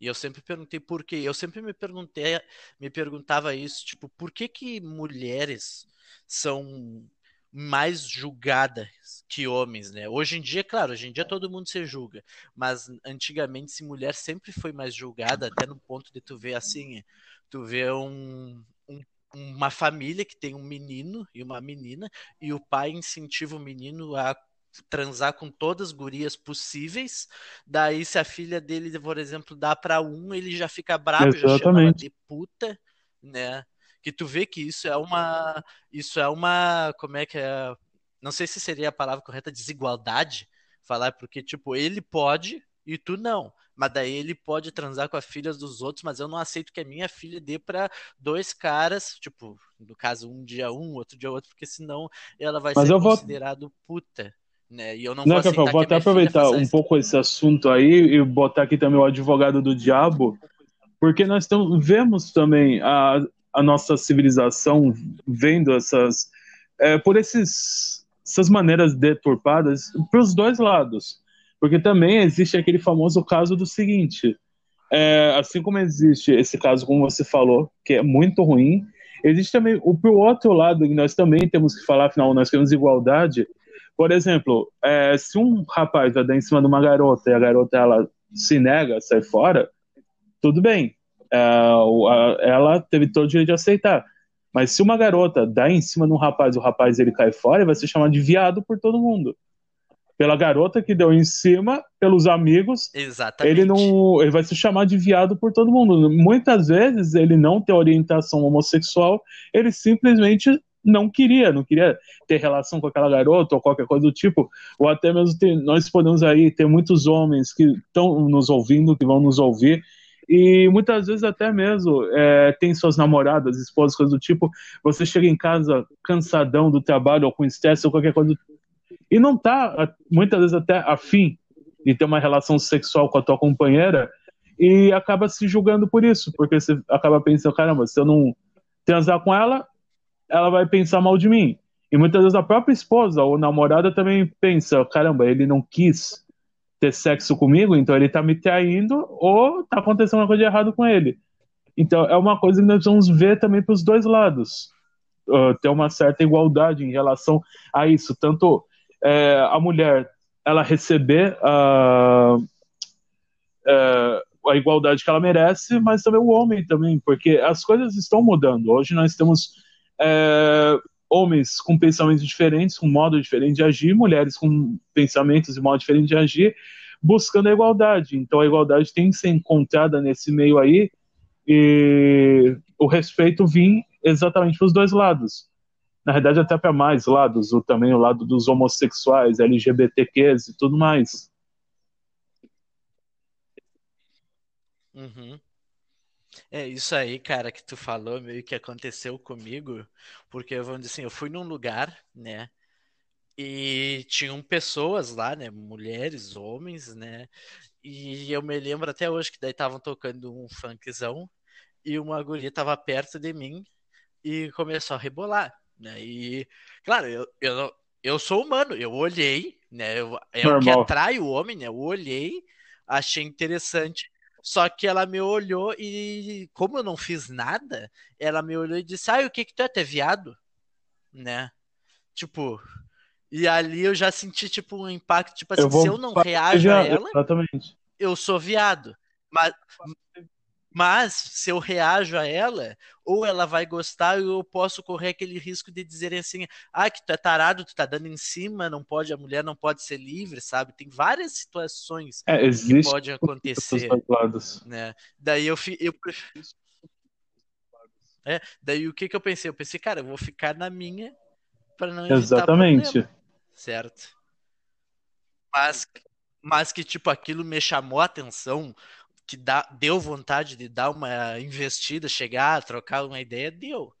E eu sempre perguntei por quê. Eu sempre me perguntei, me perguntava isso, tipo, por que que mulheres são mais julgadas que homens, né? Hoje em dia, claro, hoje em dia todo mundo se julga, mas antigamente se mulher sempre foi mais julgada, até no ponto de tu ver assim, tu vê um, um uma família que tem um menino e uma menina, e o pai incentiva o menino a transar com todas as gurias possíveis. Daí, se a filha dele, por exemplo, dá para um, ele já fica bravo, Exatamente. já chama ela de puta, né? Que tu vê que isso é uma. Isso é uma. Como é que é? Não sei se seria a palavra correta, desigualdade. Falar, porque, tipo, ele pode e tu não. Mas daí ele pode transar com as filhas dos outros, mas eu não aceito que a minha filha dê para dois caras, tipo, no caso, um dia um, outro dia outro, porque senão ela vai mas ser considerado vou... puta. Né? E eu não, não vou, vou até aproveitar um pouco esse assunto aí e botar aqui também o advogado do diabo, porque nós tamo, vemos também a, a nossa civilização vendo essas é, por esses, essas maneiras deturpadas para os dois lados. Porque também existe aquele famoso caso do seguinte: é, assim como existe esse caso, como você falou, que é muito ruim, existe também o pro outro lado, que nós também temos que falar, afinal, nós queremos igualdade. Por exemplo, é, se um rapaz vai dar em cima de uma garota e a garota ela se nega, sai fora, tudo bem. É, ela teve todo o direito de aceitar. Mas se uma garota dá em cima de um rapaz e o rapaz ele cai fora, ele vai ser chamado de viado por todo mundo pela garota que deu em cima, pelos amigos. Exatamente. Ele não, ele vai se chamar de viado por todo mundo. Muitas vezes ele não tem orientação homossexual, ele simplesmente não queria, não queria ter relação com aquela garota ou qualquer coisa do tipo, ou até mesmo ter, nós podemos aí ter muitos homens que estão nos ouvindo, que vão nos ouvir, e muitas vezes até mesmo é, tem suas namoradas, esposas, coisas do tipo, você chega em casa cansadão do trabalho ou com estresse ou qualquer coisa do e não tá, muitas vezes, até afim de ter uma relação sexual com a tua companheira e acaba se julgando por isso, porque você acaba pensando, caramba, se eu não transar com ela, ela vai pensar mal de mim. E muitas vezes a própria esposa ou namorada também pensa, caramba, ele não quis ter sexo comigo, então ele tá me traindo ou tá acontecendo uma coisa de errado com ele. Então é uma coisa que nós vamos ver também para os dois lados. Uh, ter uma certa igualdade em relação a isso, tanto é, a mulher ela receber a, é, a igualdade que ela merece, mas também o homem também, porque as coisas estão mudando. Hoje nós temos é, homens com pensamentos diferentes, com modo diferente de agir, mulheres com pensamentos e modo diferente de agir, buscando a igualdade. Então a igualdade tem que ser encontrada nesse meio aí e o respeito vir exatamente para os dois lados na verdade até para mais lados, o, também o lado dos homossexuais, LGBTQs e tudo mais. Uhum. É isso aí, cara, que tu falou, meio que aconteceu comigo, porque vamos dizer assim, eu fui num lugar, né, e tinham pessoas lá, né, mulheres, homens, né, e eu me lembro até hoje que daí estavam tocando um funkzão e uma guria tava perto de mim e começou a rebolar. Né? E, claro, eu, eu, eu sou humano, eu olhei, né? Eu, é Normal. o que atrai o homem, né? Eu olhei, achei interessante. Só que ela me olhou e, como eu não fiz nada, ela me olhou e disse: Ah, o que que tu é? Tu é viado? Né? Tipo, e ali eu já senti, tipo, um impacto, tipo assim, eu se eu não reajo a ela, exatamente. eu sou viado. Mas, mas se eu reajo a ela, ou ela vai gostar, ou eu posso correr aquele risco de dizerem assim: ah, que tu é tarado, tu tá dando em cima, não pode, a mulher não pode ser livre, sabe? Tem várias situações é, que podem acontecer. Né? Daí eu, eu é, daí o que que eu pensei? Eu pensei, cara, eu vou ficar na minha para não Exatamente. Problema, certo? Mas, mas que tipo aquilo me chamou a atenção que dá, deu vontade de dar uma investida, chegar, trocar uma ideia, deu.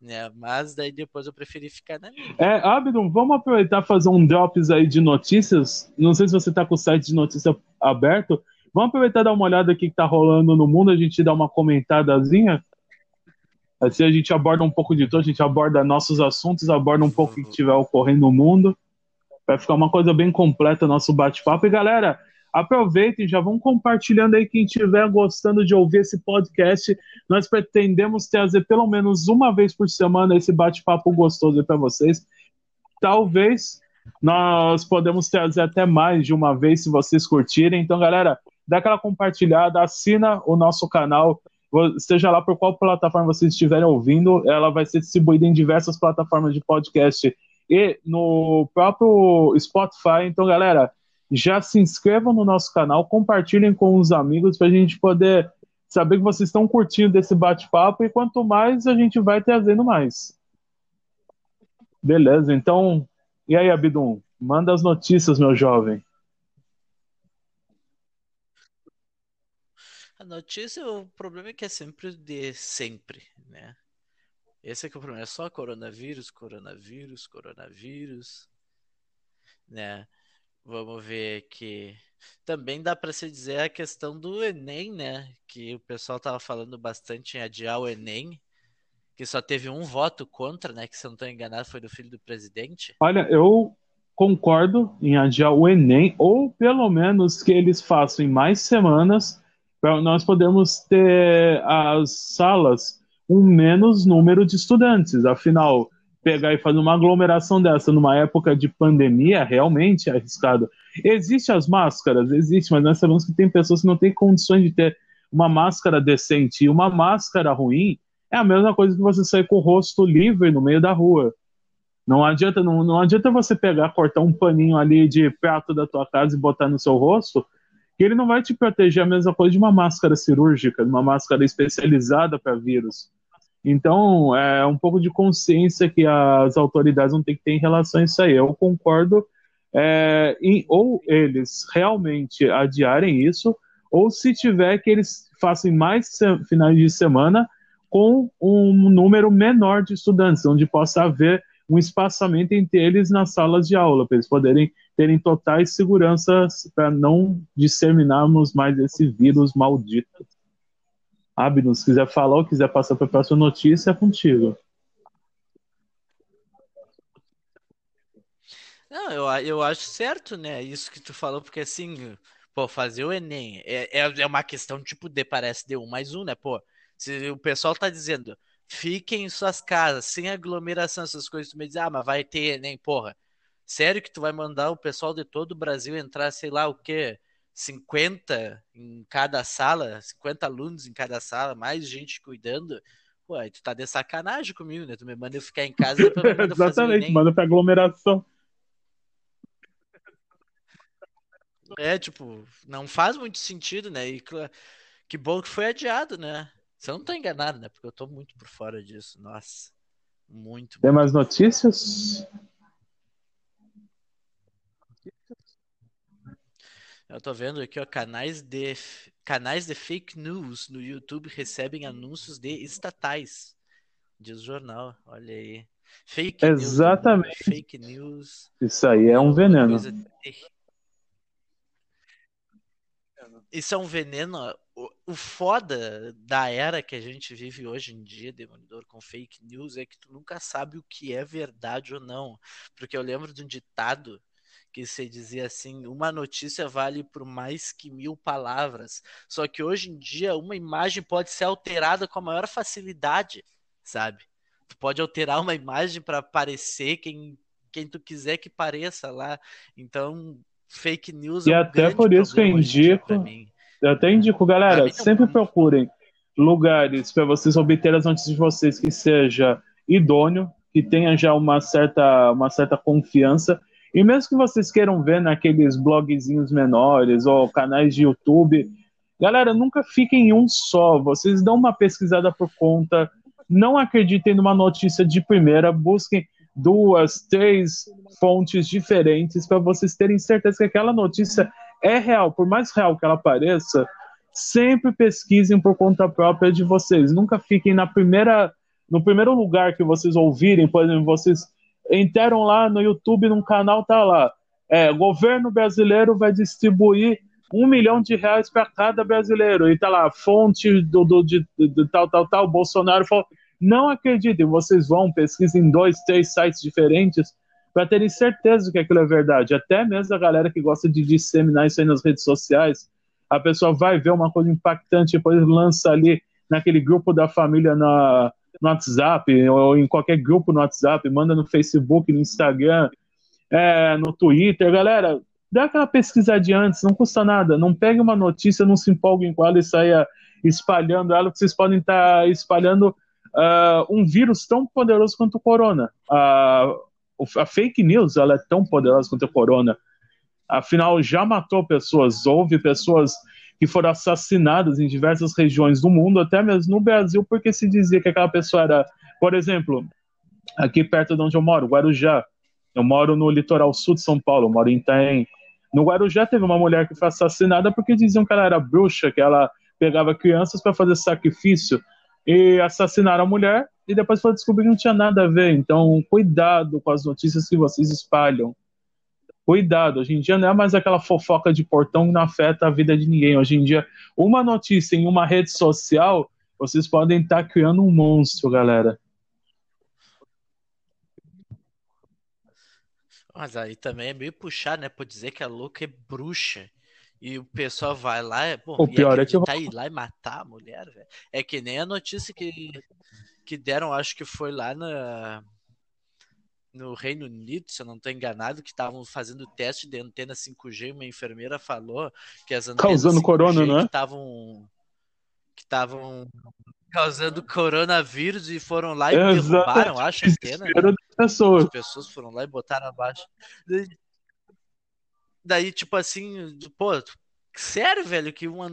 Né? Mas daí depois eu preferi ficar na minha. É, Abdon, vamos aproveitar e fazer um drops aí de notícias. Não sei se você está com o site de notícia aberto. Vamos aproveitar e dar uma olhada aqui que está rolando no mundo, a gente dá uma comentadazinha. Assim a gente aborda um pouco de tudo, a gente aborda nossos assuntos, aborda um pouco o que estiver ocorrendo no mundo. Vai ficar uma coisa bem completa nosso bate-papo. E galera, Aproveitem, já vão compartilhando aí quem estiver gostando de ouvir esse podcast. Nós pretendemos trazer pelo menos uma vez por semana esse bate-papo gostoso para vocês. Talvez nós podemos trazer até mais de uma vez se vocês curtirem. Então, galera, dá aquela compartilhada, assina o nosso canal seja lá por qual plataforma vocês estiverem ouvindo, ela vai ser distribuída em diversas plataformas de podcast e no próprio Spotify. Então, galera, já se inscrevam no nosso canal, compartilhem com os amigos para a gente poder saber que vocês estão curtindo desse bate-papo e quanto mais a gente vai trazendo mais. Beleza, então, e aí, Abidum? Manda as notícias, meu jovem. A notícia, o problema é que é sempre de sempre, né? Esse é que é o problema, é só coronavírus, coronavírus, coronavírus, né? Vamos ver que também dá para se dizer a questão do Enem, né? Que o pessoal tava falando bastante em adiar o Enem, que só teve um voto contra, né? Que se eu não estou enganado foi do filho do presidente. Olha, eu concordo em adiar o Enem, ou pelo menos que eles façam em mais semanas para nós podermos ter as salas um menos número de estudantes. Afinal, pegar e fazer uma aglomeração dessa numa época de pandemia realmente é arriscado. Existem as máscaras, existe, mas nós sabemos que tem pessoas que não têm condições de ter uma máscara decente. E uma máscara ruim é a mesma coisa que você sair com o rosto livre no meio da rua. Não adianta, não, não adianta você pegar, cortar um paninho ali de prato da tua casa e botar no seu rosto, que ele não vai te proteger a mesma coisa de uma máscara cirúrgica, de uma máscara especializada para vírus. Então, é um pouco de consciência que as autoridades vão ter que ter em relação a isso aí. Eu concordo é, em, ou eles realmente adiarem isso, ou se tiver que eles façam mais finais de semana com um número menor de estudantes, onde possa haver um espaçamento entre eles nas salas de aula, para eles poderem terem totais seguranças para não disseminarmos mais esse vírus maldito. Abno, se quiser falar ou quiser passar para a próxima notícia, é contigo. Não, eu, eu acho certo, né? Isso que tu falou, porque assim, pô, fazer o Enem é, é, é uma questão tipo de parece de um mais um, né? Pô, se o pessoal tá dizendo fiquem em suas casas, sem aglomeração, essas coisas, tu me diz, ah, mas vai ter Enem, porra. Sério que tu vai mandar o pessoal de todo o Brasil entrar, sei lá o quê? 50 em cada sala, 50 alunos em cada sala, mais gente cuidando. Pô, aí tu tá de sacanagem comigo, né? Tu me manda eu ficar em casa e depois manda Exatamente, manda pra aglomeração. É, tipo, não faz muito sentido, né? E que bom que foi adiado, né? Você não tá enganado, né? Porque eu tô muito por fora disso. Nossa. Muito. Tem mais notícias? Eu tô vendo aqui, ó, canais de canais de fake news no YouTube recebem anúncios de estatais. Diz o jornal, olha aí. Fake Exatamente. News, fake news. Isso aí é um veneno. Isso é um veneno. O, o foda da era que a gente vive hoje em dia, Demolidor, com fake news, é que tu nunca sabe o que é verdade ou não. Porque eu lembro de um ditado que você dizia assim, uma notícia vale por mais que mil palavras. Só que hoje em dia uma imagem pode ser alterada com a maior facilidade, sabe? Tu pode alterar uma imagem para parecer quem, quem tu quiser que pareça lá. Então, fake news e é um até por isso que eu indico, eu até indico, galera, sempre procurem lugares para vocês obterem as notícias de vocês que seja idôneo, que tenha já uma certa, uma certa confiança e mesmo que vocês queiram ver naqueles blogzinhos menores ou canais de YouTube, galera, nunca fiquem em um só. Vocês dão uma pesquisada por conta, não acreditem numa notícia de primeira, busquem duas, três fontes diferentes para vocês terem certeza que aquela notícia é real, por mais real que ela pareça. Sempre pesquisem por conta própria de vocês. Nunca fiquem na primeira, no primeiro lugar que vocês ouvirem, por exemplo, vocês entraram lá no YouTube, num canal, tá lá. É, governo brasileiro vai distribuir um milhão de reais para cada brasileiro. E tá lá, fonte do, do de, de, tal, tal, tal. Bolsonaro falou: não acreditem, vocês vão, pesquisem dois, três sites diferentes para terem certeza que aquilo é verdade. Até mesmo a galera que gosta de disseminar isso aí nas redes sociais, a pessoa vai ver uma coisa impactante, depois lança ali naquele grupo da família na, no WhatsApp, ou em qualquer grupo no WhatsApp, manda no Facebook, no Instagram, é, no Twitter. Galera, dá aquela pesquisadinha antes, não custa nada. Não pegue uma notícia, não se empolgue com ela e saia espalhando ela, que vocês podem estar tá espalhando uh, um vírus tão poderoso quanto o corona. Uh, a fake news ela é tão poderosa quanto o corona. Afinal, já matou pessoas, houve pessoas que foram assassinadas em diversas regiões do mundo, até mesmo no Brasil, porque se dizia que aquela pessoa era, por exemplo, aqui perto de onde eu moro, Guarujá. Eu moro no litoral sul de São Paulo, moro em Itaém. No Guarujá teve uma mulher que foi assassinada porque diziam que ela era bruxa, que ela pegava crianças para fazer sacrifício e assassinaram a mulher e depois foi descobrir que não tinha nada a ver. Então, cuidado com as notícias que vocês espalham. Cuidado, hoje em dia não é mais aquela fofoca de portão que não afeta a vida de ninguém. Hoje em dia, uma notícia em uma rede social, vocês podem estar criando um monstro, galera. Mas aí também é meio puxar, né? Por dizer que a louca é bruxa. E o pessoal vai lá, é, bom, o pior é que eu... ir lá e matar a mulher, velho. É que nem a notícia que, que deram, acho que foi lá na, no Reino Unido, se eu não estou enganado, que estavam fazendo teste de antena 5G, uma enfermeira falou que as antenas causando 5G corona, não é? estavam que estavam causando coronavírus e foram lá e Exatamente. derrubaram, acho, a antena. Né? Pessoas. As pessoas foram lá e botaram abaixo. Daí, daí tipo assim, pô, sério, velho, que uma,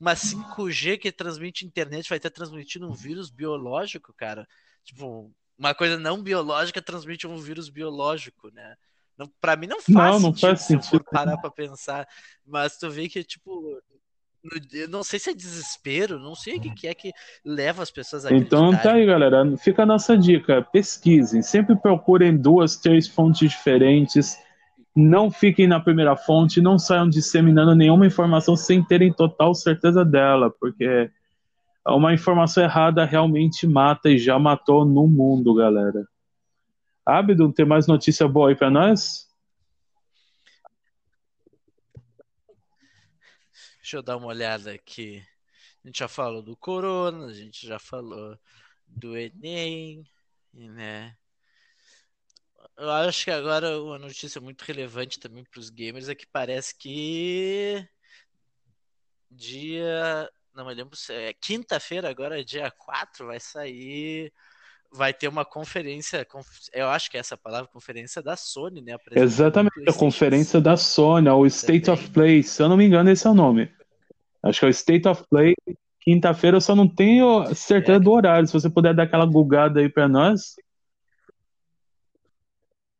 uma 5G que transmite internet vai estar transmitindo um vírus biológico, cara? Tipo, uma coisa não biológica transmite um vírus biológico, né? Não, pra mim não faz não, não sentido, faz sentido. se eu for parar pra pensar. Mas tu vê que, tipo, eu não sei se é desespero, não sei o que, que é que leva as pessoas a Então tá aí, galera. Fica a nossa dica. Pesquisem. Sempre procurem duas, três fontes diferentes. Não fiquem na primeira fonte. Não saiam disseminando nenhuma informação sem terem total certeza dela. Porque uma informação errada realmente mata e já matou no mundo, galera. Abdo, tem mais notícia boa aí pra nós? Deixa eu dar uma olhada aqui. A gente já falou do Corona, a gente já falou do Enem, né? Eu acho que agora uma notícia muito relevante também para os gamers é que parece que dia não me lembro se é quinta-feira, agora, dia 4, vai sair. Vai ter uma conferência, eu acho que é essa palavra, conferência da Sony, né? Exatamente, a conferência da Sony, o State of Play, se eu não me engano, esse é o nome. Acho que é o State of Play, quinta-feira, eu só não tenho certeza é. do horário. Se você puder dar aquela gugada aí para nós.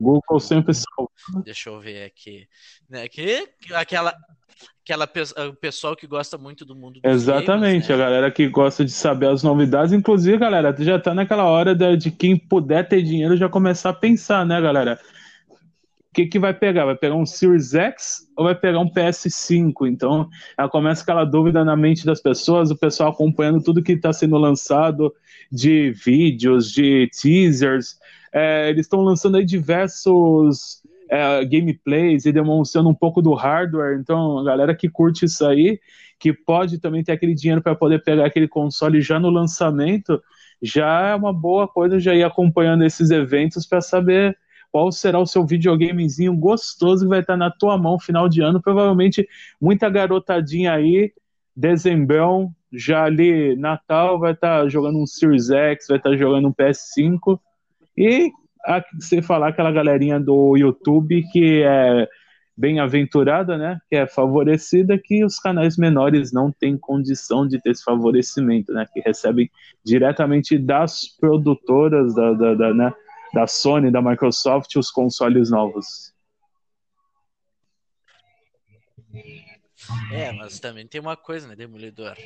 Google sempre salva. Deixa eu ver aqui. Né, que, aquela, aquela o pessoal que gosta muito do mundo dos Exatamente, games, né? a galera que gosta de saber as novidades. Inclusive, galera, já tá naquela hora de, de quem puder ter dinheiro já começar a pensar, né, galera? O que, que vai pegar? Vai pegar um Series X ou vai pegar um PS5? Então, ela começa aquela dúvida na mente das pessoas, o pessoal acompanhando tudo que está sendo lançado de vídeos, de teasers. É, eles estão lançando aí diversos é, gameplays e demonstrando um pouco do hardware. Então, a galera que curte isso aí, que pode também ter aquele dinheiro para poder pegar aquele console já no lançamento, já é uma boa coisa já ir acompanhando esses eventos para saber qual será o seu videogamezinho gostoso que vai estar na tua mão final de ano. Provavelmente muita garotadinha aí, dezembrão, já ali Natal, vai estar jogando um Series X, vai estar jogando um PS5. E a, você falar aquela galerinha do YouTube que é bem-aventurada, né? Que é favorecida, que os canais menores não têm condição de ter esse favorecimento, né? Que recebem diretamente das produtoras da, da, da, né? da Sony, da Microsoft, os consoles novos. É, mas também tem uma coisa, né, Demolidor?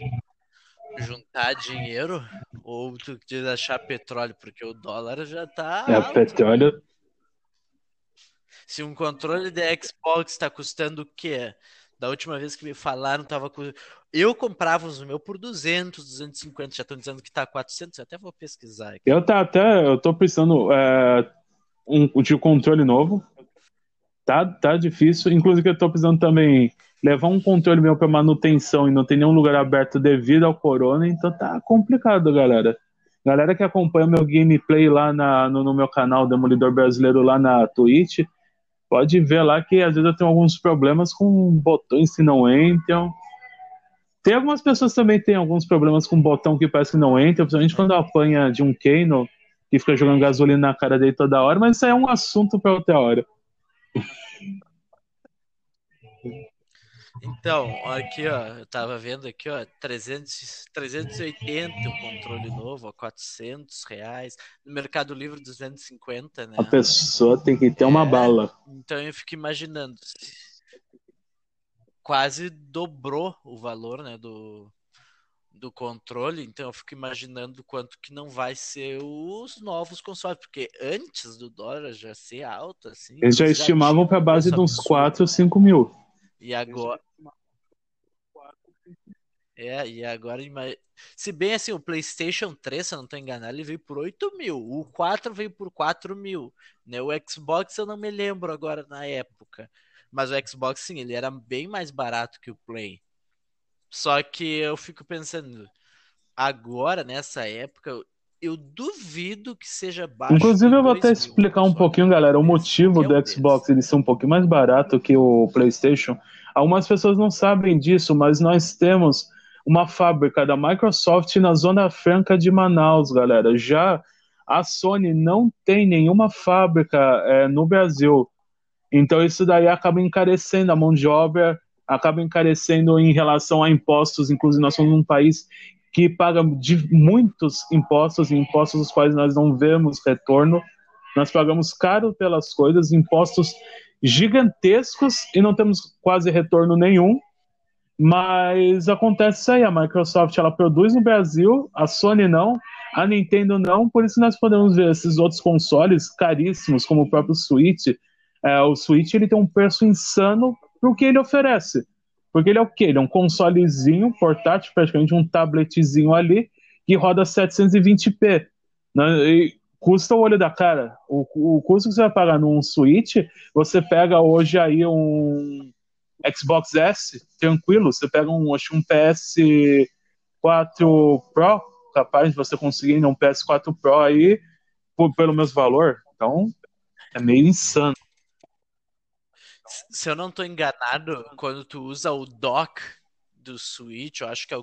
Juntar dinheiro ou tu diz achar petróleo, porque o dólar já tá. É, alto. petróleo. Se um controle de Xbox está custando o quê? Da última vez que me falaram, tava com. Eu comprava os meus por 200, 250, já estão dizendo que tá 400, eu até vou pesquisar aqui. Eu tá até, eu tô precisando é, um, de controle novo. Tá, tá difícil. Inclusive, eu tô precisando também levar um controle meu para manutenção e não tem nenhum lugar aberto devido ao corona, então tá complicado, galera. Galera que acompanha meu gameplay lá na, no, no, meu canal Demolidor Brasileiro lá na Twitch, pode ver lá que às vezes eu tenho alguns problemas com botões que não entram. Tem algumas pessoas também que têm alguns problemas com botão que parece que não entra, principalmente quando apanha de um Kano que fica jogando gasolina na cara dele toda hora, mas isso é um assunto para outra hora. Então, aqui, ó, eu tava vendo aqui, ó, 300, 380 o controle novo, ó, 400 reais. No Mercado Livre, 250, né? A pessoa tem que ter é, uma bala. Então eu fico imaginando, quase dobrou o valor, né, do, do controle, então eu fico imaginando quanto que não vai ser os novos consoles, porque antes do dólar já ser alto, assim... Eles já, já estimavam para base de uns 4 ou 5 mil. E agora... É, e agora, se bem assim, o PlayStation 3, se eu não estou enganado, ele veio por 8 mil. O 4 veio por 4 mil. Né? O Xbox eu não me lembro agora na época. Mas o Xbox, sim, ele era bem mais barato que o Play. Só que eu fico pensando, agora, nessa época, eu duvido que seja baixo. Inclusive, eu vou até explicar um pouquinho, galera, o motivo do Xbox ele ser um pouquinho mais barato que o PlayStation. Algumas pessoas não sabem disso, mas nós temos uma fábrica da Microsoft na Zona Franca de Manaus, galera. Já a Sony não tem nenhuma fábrica é, no Brasil. Então, isso daí acaba encarecendo a mão de obra, acaba encarecendo em relação a impostos. Inclusive, nós somos um país que paga de muitos impostos, impostos dos quais nós não vemos retorno. Nós pagamos caro pelas coisas, impostos gigantescos e não temos quase retorno nenhum. Mas acontece isso aí, a Microsoft ela produz no Brasil, a Sony não, a Nintendo não, por isso nós podemos ver esses outros consoles caríssimos, como o próprio Switch. É, o Switch ele tem um preço insano para o que ele oferece. Porque ele é o quê? Ele é um consolezinho portátil, praticamente um tabletzinho ali, que roda 720p. Né? E custa o olho da cara. O, o custo que você vai pagar num Switch, você pega hoje aí um Xbox S, tranquilo, você pega um, acho, um PS4 Pro, capaz de você conseguir um PS4 Pro aí por, pelo mesmo valor. Então, é meio insano. Se eu não estou enganado, quando tu usa o dock do Switch, eu acho que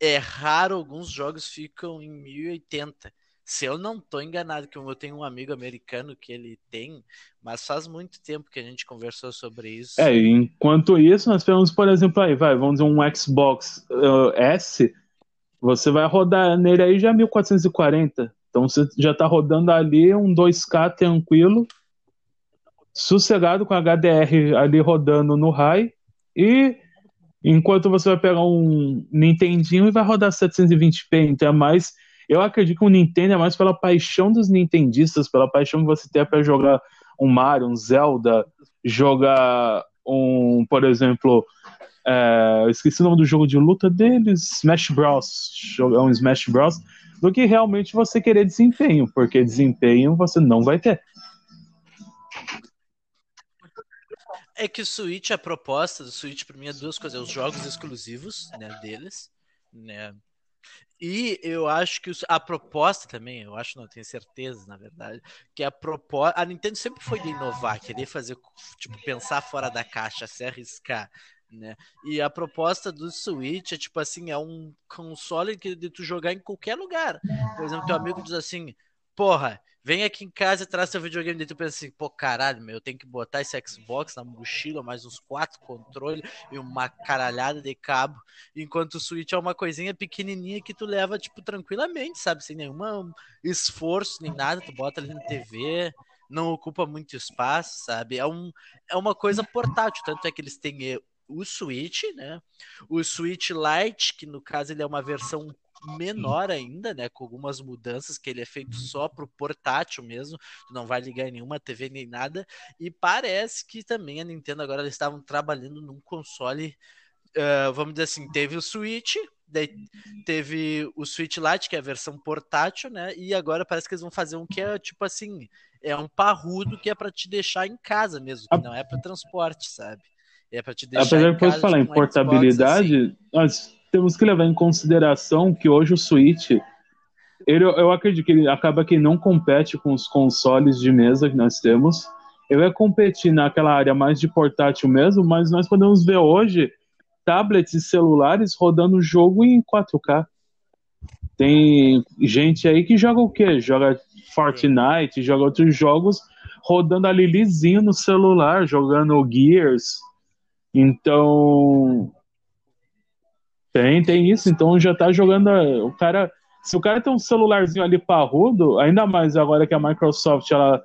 é, raro alguns jogos ficam em 1080. Se eu não estou enganado, que eu tenho um amigo americano que ele tem, mas faz muito tempo que a gente conversou sobre isso. É, enquanto isso, nós temos, por exemplo, aí, vai, vamos dizer, um Xbox uh, S, você vai rodar nele aí já 1440. Então você já está rodando ali um 2K tranquilo sossegado com HDR ali rodando no high e enquanto você vai pegar um Nintendinho e vai rodar 720p, então é mais eu acredito que o Nintendo é mais pela paixão dos nintendistas, pela paixão que você tem para jogar um Mario, um Zelda, jogar um, por exemplo, é, esqueci o nome do jogo de luta deles, Smash Bros, jogar um Smash Bros, do que realmente você querer desempenho, porque desempenho você não vai ter. É que o Switch, a proposta do Switch para mim é duas coisas: é os jogos exclusivos né, deles, né? E eu acho que a proposta também, eu acho, não tenho certeza, na verdade, que a proposta. A Nintendo sempre foi de inovar, querer fazer, tipo, pensar fora da caixa, se arriscar. Né? E a proposta do Switch é tipo assim, é um console que de tu jogar em qualquer lugar. Por exemplo, teu amigo diz assim: "Porra, Vem aqui em casa e traz seu videogame e tu pensa assim, pô, caralho, meu, eu tenho que botar esse Xbox na mochila, mais uns quatro controles e uma caralhada de cabo, enquanto o Switch é uma coisinha pequenininha que tu leva, tipo, tranquilamente, sabe? Sem nenhum esforço nem nada, tu bota ali na TV, não ocupa muito espaço, sabe? É, um, é uma coisa portátil, tanto é que eles têm eh, o Switch, né? O Switch Lite, que no caso ele é uma versão menor ainda, né? Com algumas mudanças, que ele é feito só pro portátil mesmo, não vai ligar em nenhuma TV nem nada. E parece que também a Nintendo agora eles estavam trabalhando num console. Uh, vamos dizer assim, teve o Switch, daí teve o Switch Lite, que é a versão portátil, né? E agora parece que eles vão fazer um que é tipo assim, é um parrudo que é para te deixar em casa mesmo, que não é para transporte, sabe? É para te deixar Apesar em casa. Falar em portabilidade, assim. Temos que levar em consideração que hoje o Switch, ele, eu acredito que ele acaba que não compete com os consoles de mesa que nós temos. Ele vai competir naquela área mais de portátil mesmo, mas nós podemos ver hoje tablets e celulares rodando jogo em 4K. Tem gente aí que joga o quê? Joga Fortnite, joga outros jogos rodando ali lisinho no celular, jogando Gears. Então. Tem, tem isso. Então já tá jogando. O cara. Se o cara tem um celularzinho ali parrudo, ainda mais agora que a Microsoft ela,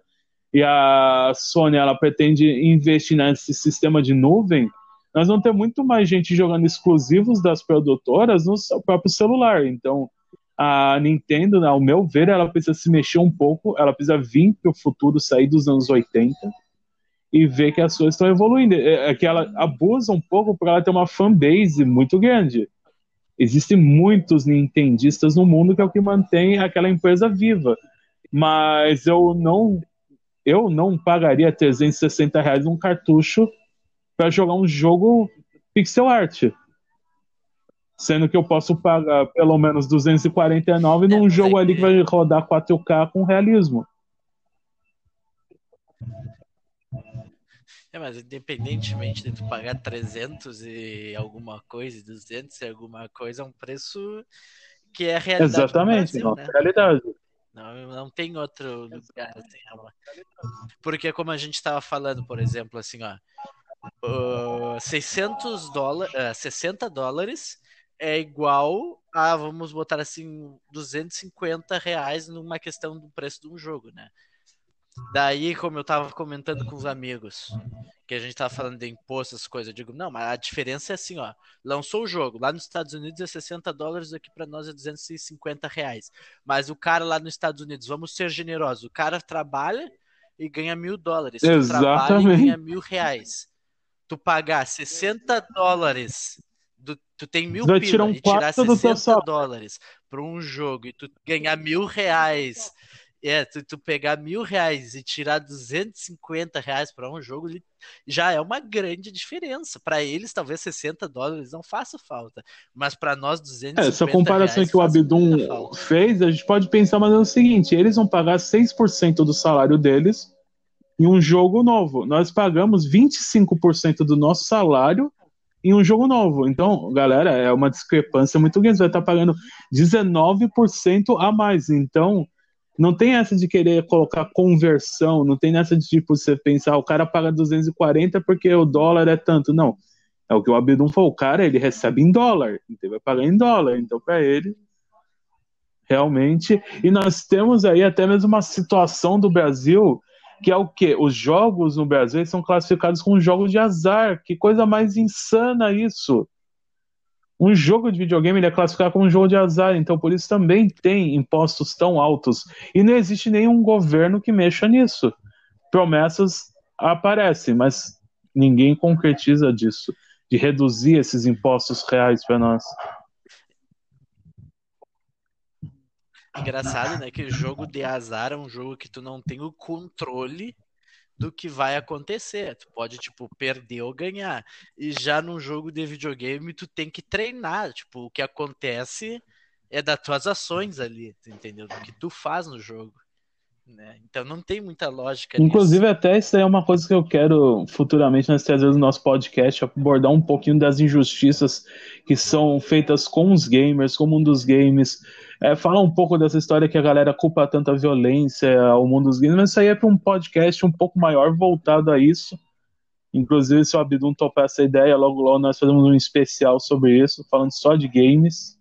e a Sony ela pretende investir nesse sistema de nuvem, nós vamos ter muito mais gente jogando exclusivos das produtoras no seu próprio celular. Então, a Nintendo, ao meu ver, ela precisa se mexer um pouco, ela precisa vir para o futuro, sair dos anos 80 e ver que as coisas estão evoluindo. É, é que ela abusa um pouco para ela ter uma fanbase muito grande. Existem muitos nintendistas no mundo que é o que mantém aquela empresa viva. Mas eu não eu não pagaria 360 reais num cartucho para jogar um jogo pixel art sendo que eu posso pagar pelo menos 249 num é, jogo ali que vai rodar 4K com realismo. É, mas independentemente de tu pagar 300 e alguma coisa, 200 e alguma coisa, é um preço que é realidade. Exatamente, Brasil, né? realidade. Não, não tem outro lugar assim. Porque como a gente estava falando, por exemplo, assim, ó, uh, 600 dólares, uh, 60 dólares é igual a, vamos botar assim, 250 reais numa questão do preço de um jogo, né? Daí, como eu tava comentando com os amigos, que a gente tava falando de imposto, essas coisas, eu digo, não, mas a diferença é assim, ó, lançou o jogo, lá nos Estados Unidos é 60 dólares, aqui para nós é 250 reais. Mas o cara lá nos Estados Unidos, vamos ser generosos, o cara trabalha e ganha mil dólares. Exatamente. Trabalha e ganha mil reais. Tu pagar 60 dólares do, tu tem mil pila tirar um e tirar 60 dólares para um jogo e tu ganhar mil reais, é, tu, tu pegar mil reais e tirar 250 reais para um jogo, já é uma grande diferença. Para eles, talvez 60 dólares não faça falta, mas para nós 250 é, Essa comparação que o Abdum fez, a gente pode pensar mais no seguinte, eles vão pagar 6% do salário deles em um jogo novo. Nós pagamos 25% do nosso salário em um jogo novo. Então, galera, é uma discrepância muito grande. Você vai estar pagando 19% a mais. Então, não tem essa de querer colocar conversão, não tem nessa de tipo você pensar, o cara paga 240 porque o dólar é tanto. Não. É o que o Abdum falou, o cara ele recebe em dólar, então vai pagar em dólar. Então, para ele, realmente. E nós temos aí até mesmo uma situação do Brasil que é o que os jogos no Brasil são classificados como jogos de azar. Que coisa mais insana isso! Um jogo de videogame ele é classificado como um jogo de azar, então por isso também tem impostos tão altos. E não existe nenhum governo que mexa nisso. Promessas aparecem, mas ninguém concretiza disso, de reduzir esses impostos reais para nós. Engraçado, né? Que jogo de azar é um jogo que tu não tem o controle do que vai acontecer. Tu pode, tipo, perder ou ganhar. E já num jogo de videogame, tu tem que treinar. Tipo, o que acontece é das tuas ações ali, entendeu? Do que tu faz no jogo. Né? Então não tem muita lógica. Inclusive, nisso. até isso é uma coisa que eu quero futuramente nós trazer no nosso podcast, abordar um pouquinho das injustiças que são feitas com os gamers, com o mundo dos games. É, um pouco dessa história que a galera culpa tanta violência ao mundo dos games, mas isso aí é para um podcast um pouco maior voltado a isso. Inclusive, se o Abdum topar essa ideia, logo logo nós fazemos um especial sobre isso, falando só de games.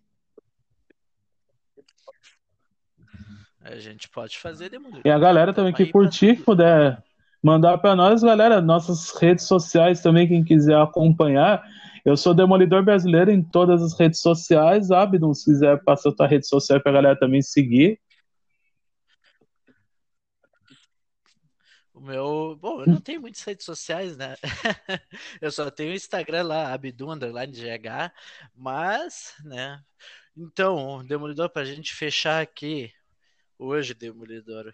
A gente pode fazer demônio. E a galera também que curtir, que puder mandar para nós, galera, nossas redes sociais também, quem quiser acompanhar. Eu sou Demolidor Brasileiro em todas as redes sociais. Abdon, se quiser passar a tua rede social para a galera também seguir. O meu. Bom, eu não tenho muitas redes sociais, né? eu só tenho o Instagram lá, Abdu Underline GH. Mas, né? Então, Demolidor, para a gente fechar aqui hoje, Demolidor.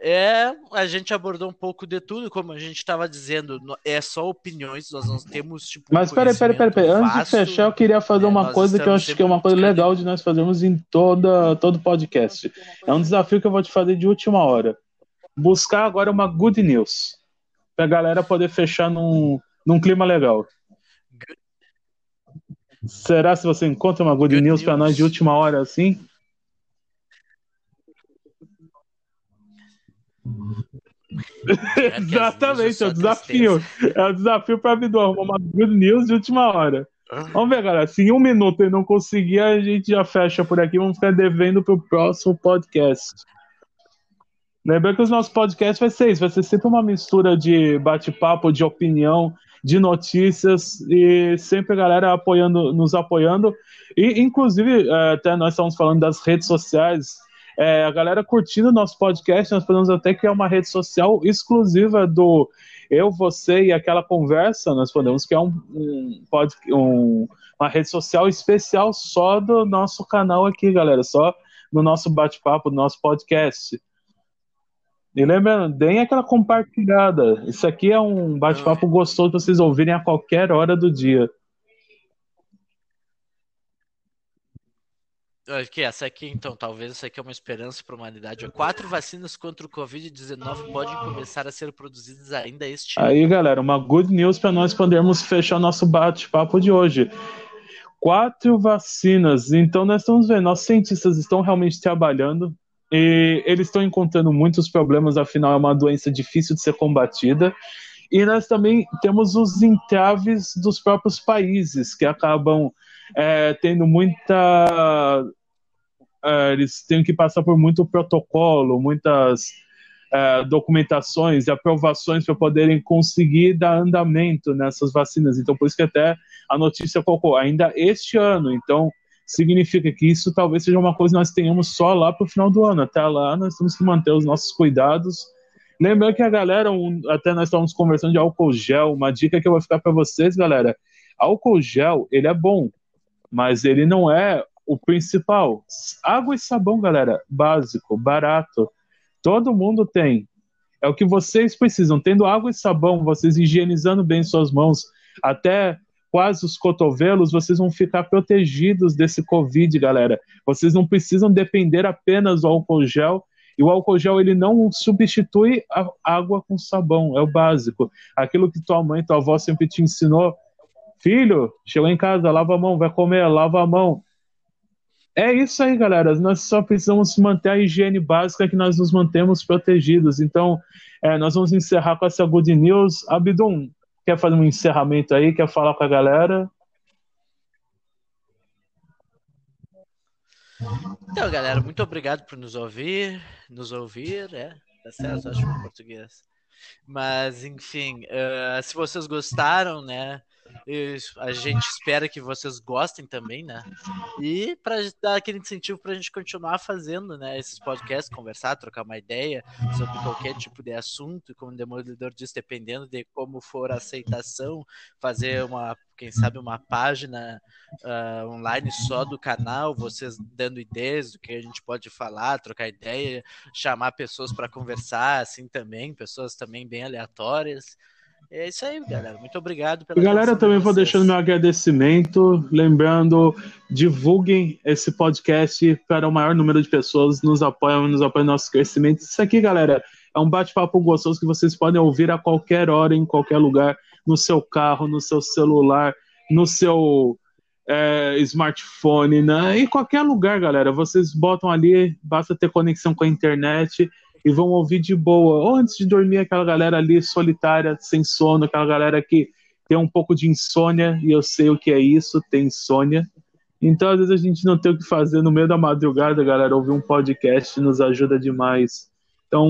É, a gente abordou um pouco de tudo, como a gente estava dizendo, é só opiniões, nós não temos tipo. Mas peraí, peraí, peraí, peraí. Antes de fechar, eu queria fazer é, uma coisa que eu acho que é uma coisa legal de nós fazermos em toda, todo podcast. É um desafio que eu vou te fazer de última hora. Buscar agora uma good news. Pra galera poder fechar num, num clima legal. Será se você encontra uma good, good news, news. para nós de última hora assim? Exatamente, é o desafio. É o desafio para Bidu arrumar uma good news de última hora. Vamos ver, galera. Se em um minuto ele não conseguir, a gente já fecha por aqui. Vamos ficar devendo pro próximo podcast. Lembrando que os nossos podcasts vai ser isso, vai ser sempre uma mistura de bate-papo, de opinião, de notícias e sempre a galera apoiando, nos apoiando. E, inclusive, é, até nós estamos falando das redes sociais, é, a galera curtindo o nosso podcast, nós podemos até criar uma rede social exclusiva do eu, você e aquela conversa, nós podemos criar um, um, um, uma rede social especial só do nosso canal aqui, galera, só no nosso bate-papo, no nosso podcast. E lembrando, deem aquela compartilhada. Isso aqui é um bate-papo gostoso para vocês ouvirem a qualquer hora do dia. Que essa aqui, então, talvez essa aqui é uma esperança para a humanidade. Quatro vacinas contra o Covid-19 podem começar a ser produzidas ainda este ano. Aí, galera, uma good news para nós podermos fechar nosso bate-papo de hoje. Quatro vacinas. Então, nós estamos vendo, nossos cientistas estão realmente trabalhando e eles estão encontrando muitos problemas, afinal é uma doença difícil de ser combatida. E nós também temos os entraves dos próprios países, que acabam é, tendo muita. É, eles têm que passar por muito protocolo, muitas é, documentações e aprovações para poderem conseguir dar andamento nessas vacinas. Então, por isso que até a notícia colocou ainda este ano. Então, significa que isso talvez seja uma coisa que nós tenhamos só lá para o final do ano. Até lá nós temos que manter os nossos cuidados. Lembrando que a galera, um, até nós estávamos conversando de álcool gel, uma dica que eu vou ficar para vocês, galera. Álcool gel, ele é bom, mas ele não é o principal. Água e sabão, galera, básico, barato. Todo mundo tem. É o que vocês precisam. Tendo água e sabão, vocês higienizando bem suas mãos, até quase os cotovelos, vocês vão ficar protegidos desse Covid, galera. Vocês não precisam depender apenas do álcool gel. E o álcool gel ele não substitui a água com sabão, é o básico. Aquilo que tua mãe, tua avó sempre te ensinou. Filho, chegou em casa, lava a mão, vai comer, lava a mão. É isso aí, galera. Nós só precisamos manter a higiene básica que nós nos mantemos protegidos. Então, é, nós vamos encerrar com essa good news. Abdum, Quer fazer um encerramento aí? Quer falar com a galera? Então, galera, muito obrigado por nos ouvir, nos ouvir, é, tá certo, acho que em português. Mas, enfim, uh, se vocês gostaram, né, a gente espera que vocês gostem também, né? E para dar aquele incentivo para a gente continuar fazendo, né? Esses podcasts, conversar, trocar uma ideia sobre qualquer tipo de assunto, como o Demolidor disse, dependendo de como for a aceitação, fazer uma, quem sabe, uma página uh, online só do canal, vocês dando ideias do que a gente pode falar, trocar ideia, chamar pessoas para conversar, assim também, pessoas também bem aleatórias. É isso aí, galera. Muito obrigado pela Galera, também vou deixando meu agradecimento. Lembrando, divulguem esse podcast para o maior número de pessoas. Nos apoiam, nos apoiam no nosso crescimento. Isso aqui, galera, é um bate-papo gostoso que vocês podem ouvir a qualquer hora, em qualquer lugar, no seu carro, no seu celular, no seu é, smartphone, né? em qualquer lugar, galera. Vocês botam ali, basta ter conexão com a internet e vão ouvir de boa. Ou antes de dormir, aquela galera ali solitária, sem sono, aquela galera que tem um pouco de insônia, e eu sei o que é isso, tem insônia. Então, às vezes, a gente não tem o que fazer no meio da madrugada, galera. Ouvir um podcast nos ajuda demais.